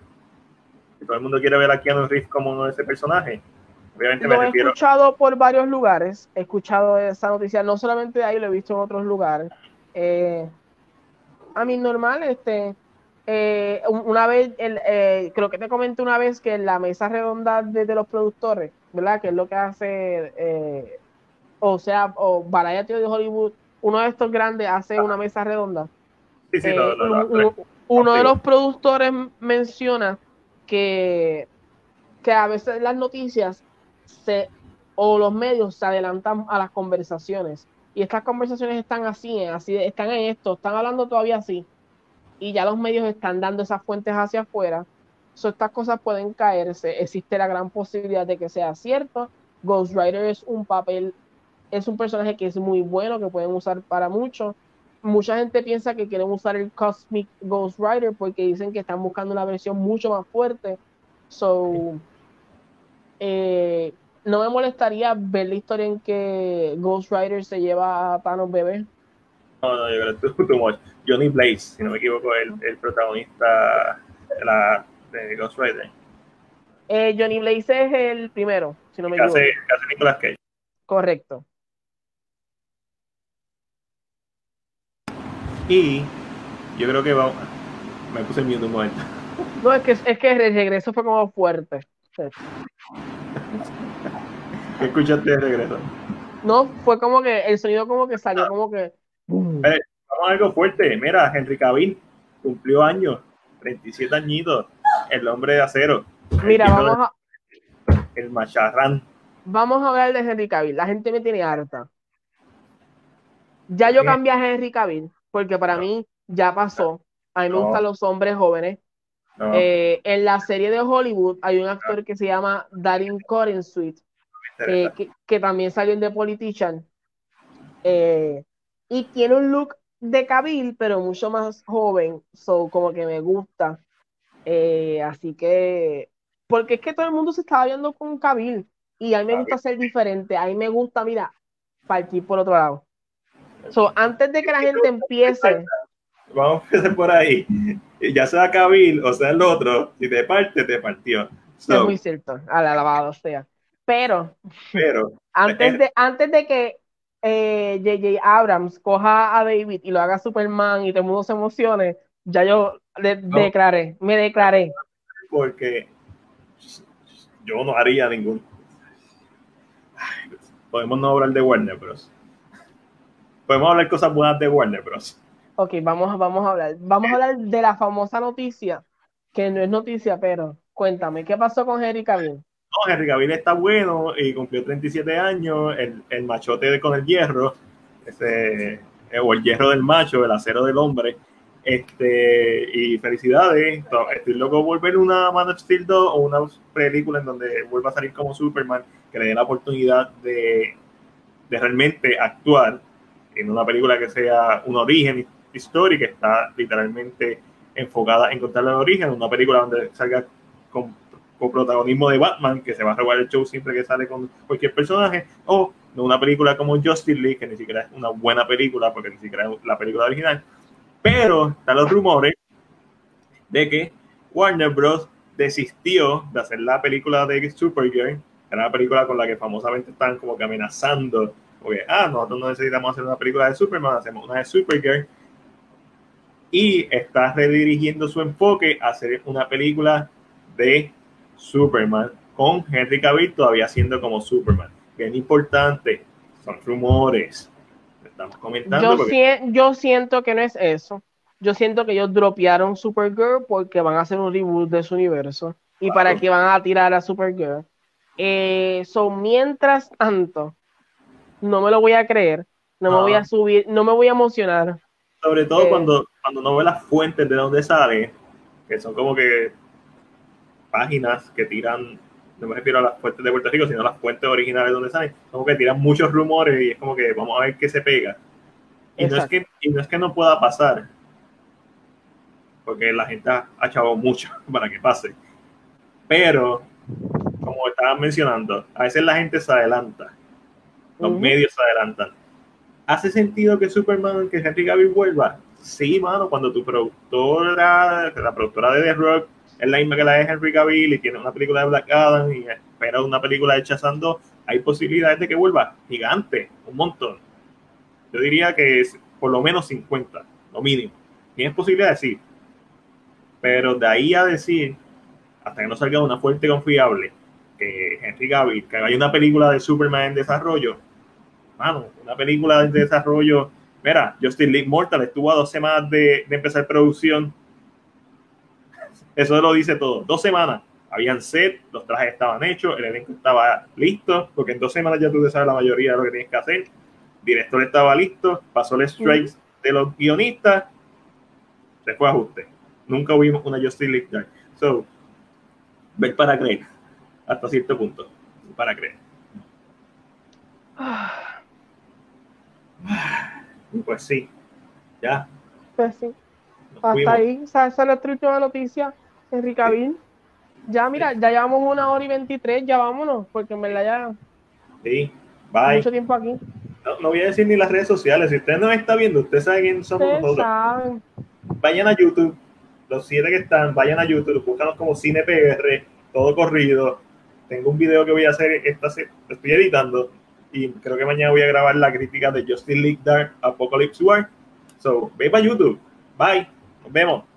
todo el mundo quiere ver a Keanu Reeves como uno de ese personaje. Obviamente lo he escuchado por varios lugares. He escuchado esa noticia, no solamente de ahí, lo he visto en otros lugares. Eh, a mí normal, este, eh, una vez, eh, creo que te comenté una vez que en la mesa redonda de, los productores, ¿verdad? Que es lo que hace o sea, o Variety de Hollywood, uno de estos grandes hace una mesa redonda. Sí, sí, Eh, uno de los productores menciona que, que a veces las noticias se, o los medios se adelantan a las conversaciones. Y estas conversaciones están así, así están en esto, están hablando todavía así. Y ya los medios están dando esas fuentes hacia afuera. So, estas cosas pueden caerse. Existe la gran posibilidad de que sea cierto. Ghost Rider es un papel, es un personaje que es muy bueno, que pueden usar para mucho. Mucha gente piensa que quieren usar el Cosmic Ghost Rider porque dicen que están buscando una versión mucho más fuerte. So, eh, no me molestaría ver la historia en que Ghost Rider se lleva a Thanos bebé. No, no, yo creo que too much. Johnny Blaze, si no me equivoco, el, el protagonista de, la, de Ghost Rider. Eh, Johnny Blaze es el primero, si no me equivoco. hace, que hace Nicolas Cage. Correcto. Y yo creo que vamos. Me puse el un momento. No, es que, es que el regreso fue como fuerte. ¿Qué escuchaste de regreso? No, fue como que el sonido como que salió como que... Vamos a algo fuerte. Mira, Henry Cavill cumplió años, 37 añitos, el hombre de acero. Mira, vamos a, el macharrán. vamos a hablar de Henry Cavill. La gente me tiene harta. Ya yo ¿Qué? cambié a Henry Cavill, porque para mí ya pasó. A mí me No. gustan los hombres jóvenes. No, Eh, en la serie de Hollywood hay un actor que se llama Darin Sweet me eh, que, que también salió en The Politician. Eh, y tiene un look de Cavill, pero mucho más joven. So, como que me gusta. Así que, porque es que todo el mundo se estaba viendo con Cavill. Y a mí me gusta ser diferente. A mí me gusta, mira, partir por otro lado. So, antes de que la gente empiece, Vamos a empezar por ahí. Ya sea Cavill o sea el otro, si te parte, te partió. es So, muy cierto, al alabado sea. Pero pero antes de, antes de que eh, J.J. Abrams coja a David y lo haga Superman y todo el mundo se emocione, ya yo de- No. declaré, me declaré. porque yo no haría ningún. Ay, Podemos no hablar de Warner Bros. Podemos hablar cosas buenas de Warner Bros. Ok, vamos, vamos a hablar. Vamos a hablar de la famosa noticia, que no es noticia, pero cuéntame, ¿qué pasó con Henry Cavill? No, Henry Cavill está bueno y cumplió 37 años. El, el machote de- con el hierro, ese, eh, o el hierro del macho, el acero del hombre. Este, y felicidades. To- Estoy loco por volver una Man of Steel 2 o una película en donde vuelva a salir como Superman, que le dé la oportunidad de, de realmente actuar en una película que sea un origen histórico, está literalmente enfocada en contar el origen, una película donde salga con protagonismo de Batman, que se va a robar el show siempre que sale con cualquier personaje, o no una película como Justice League, que ni siquiera es una buena película, porque ni siquiera es la película original. Pero están los rumores de que Warner Bros. desistió de hacer la película de Supergirl, que era la película con la que famosamente están como que amenazando, porque, ah, nosotros no necesitamos hacer una película de Superman, hacemos una de Supergirl, y está redirigiendo su enfoque a hacer una película de Superman con Henry Cavill todavía siendo como Superman. Bien importante, son rumores. Estamos comentando Yo, porque sien- yo siento que no es eso. Yo siento que ellos dropearon Supergirl porque van a hacer un reboot de su universo. ¿Y para qué van a tirar a Supergirl? Eh, so, mientras tanto, no me lo voy a creer. No me Ah. voy a subir, no me voy a emocionar. sobre todo eh, cuando, cuando no ve las fuentes de donde sale, que son como que páginas que tiran, no me refiero a las fuentes de Puerto Rico, sino a las fuentes originales de donde salen, como que tiran muchos rumores y es como que vamos a ver qué se pega. Y no, es que, y no es que no pueda pasar, porque la gente ha, ha chavado mucho para que pase. Pero, como estaban mencionando, a veces la gente se adelanta, los medios se adelantan. ¿Hace sentido que Superman, que Henry Cavill vuelva? Sí, mano, cuando tu productora, la productora de The Rock, es la misma que la de Henry Cavill y tiene una película de Black Adam y espera una película de Shazam 2, hay posibilidades de que vuelva gigante, un montón. Yo diría que es por lo menos 50, lo mínimo. ¿Tienes posibilidades? Sí. Pero de ahí a decir, hasta que no salga una fuente confiable, que Henry Cavill, que haya una película de Superman en desarrollo, mano, una película de desarrollo. Mira, Justin League Mortal estuvo a dos semanas de, de empezar producción. Eso lo dice todo. Dos semanas. Habían set, los trajes estaban hechos, el elenco estaba listo, porque en dos semanas ya tú te sabes la mayoría de lo que tienes que hacer. El director estaba listo, pasó el strikes de los guionistas, se fue a ajuste. Nunca vimos una Justin League Dark. So, ver para creer, hasta cierto punto, para creer. Pues sí, ya. Pues sí. Hasta ahí, o sea, esa es nuestra última noticia, Enrique Cavill. Ya, mira, ya llevamos una hora y veintitrés, ya vámonos, porque en verdad ya. Sí, bye. Mucho tiempo aquí. No, no, voy a decir ni las redes sociales. Si usted no está viendo, usted sabe quién somos Ustedes nosotros. saben. Vayan a YouTube, los siete que están, vayan a YouTube, búscanos como Cine PR, todo corrido. Tengo un video que voy a hacer, esta estoy editando y creo que mañana voy a grabar la crítica de Justin League Dark Apocalypse War. So, ve para YouTube. Bye. Nos vemos.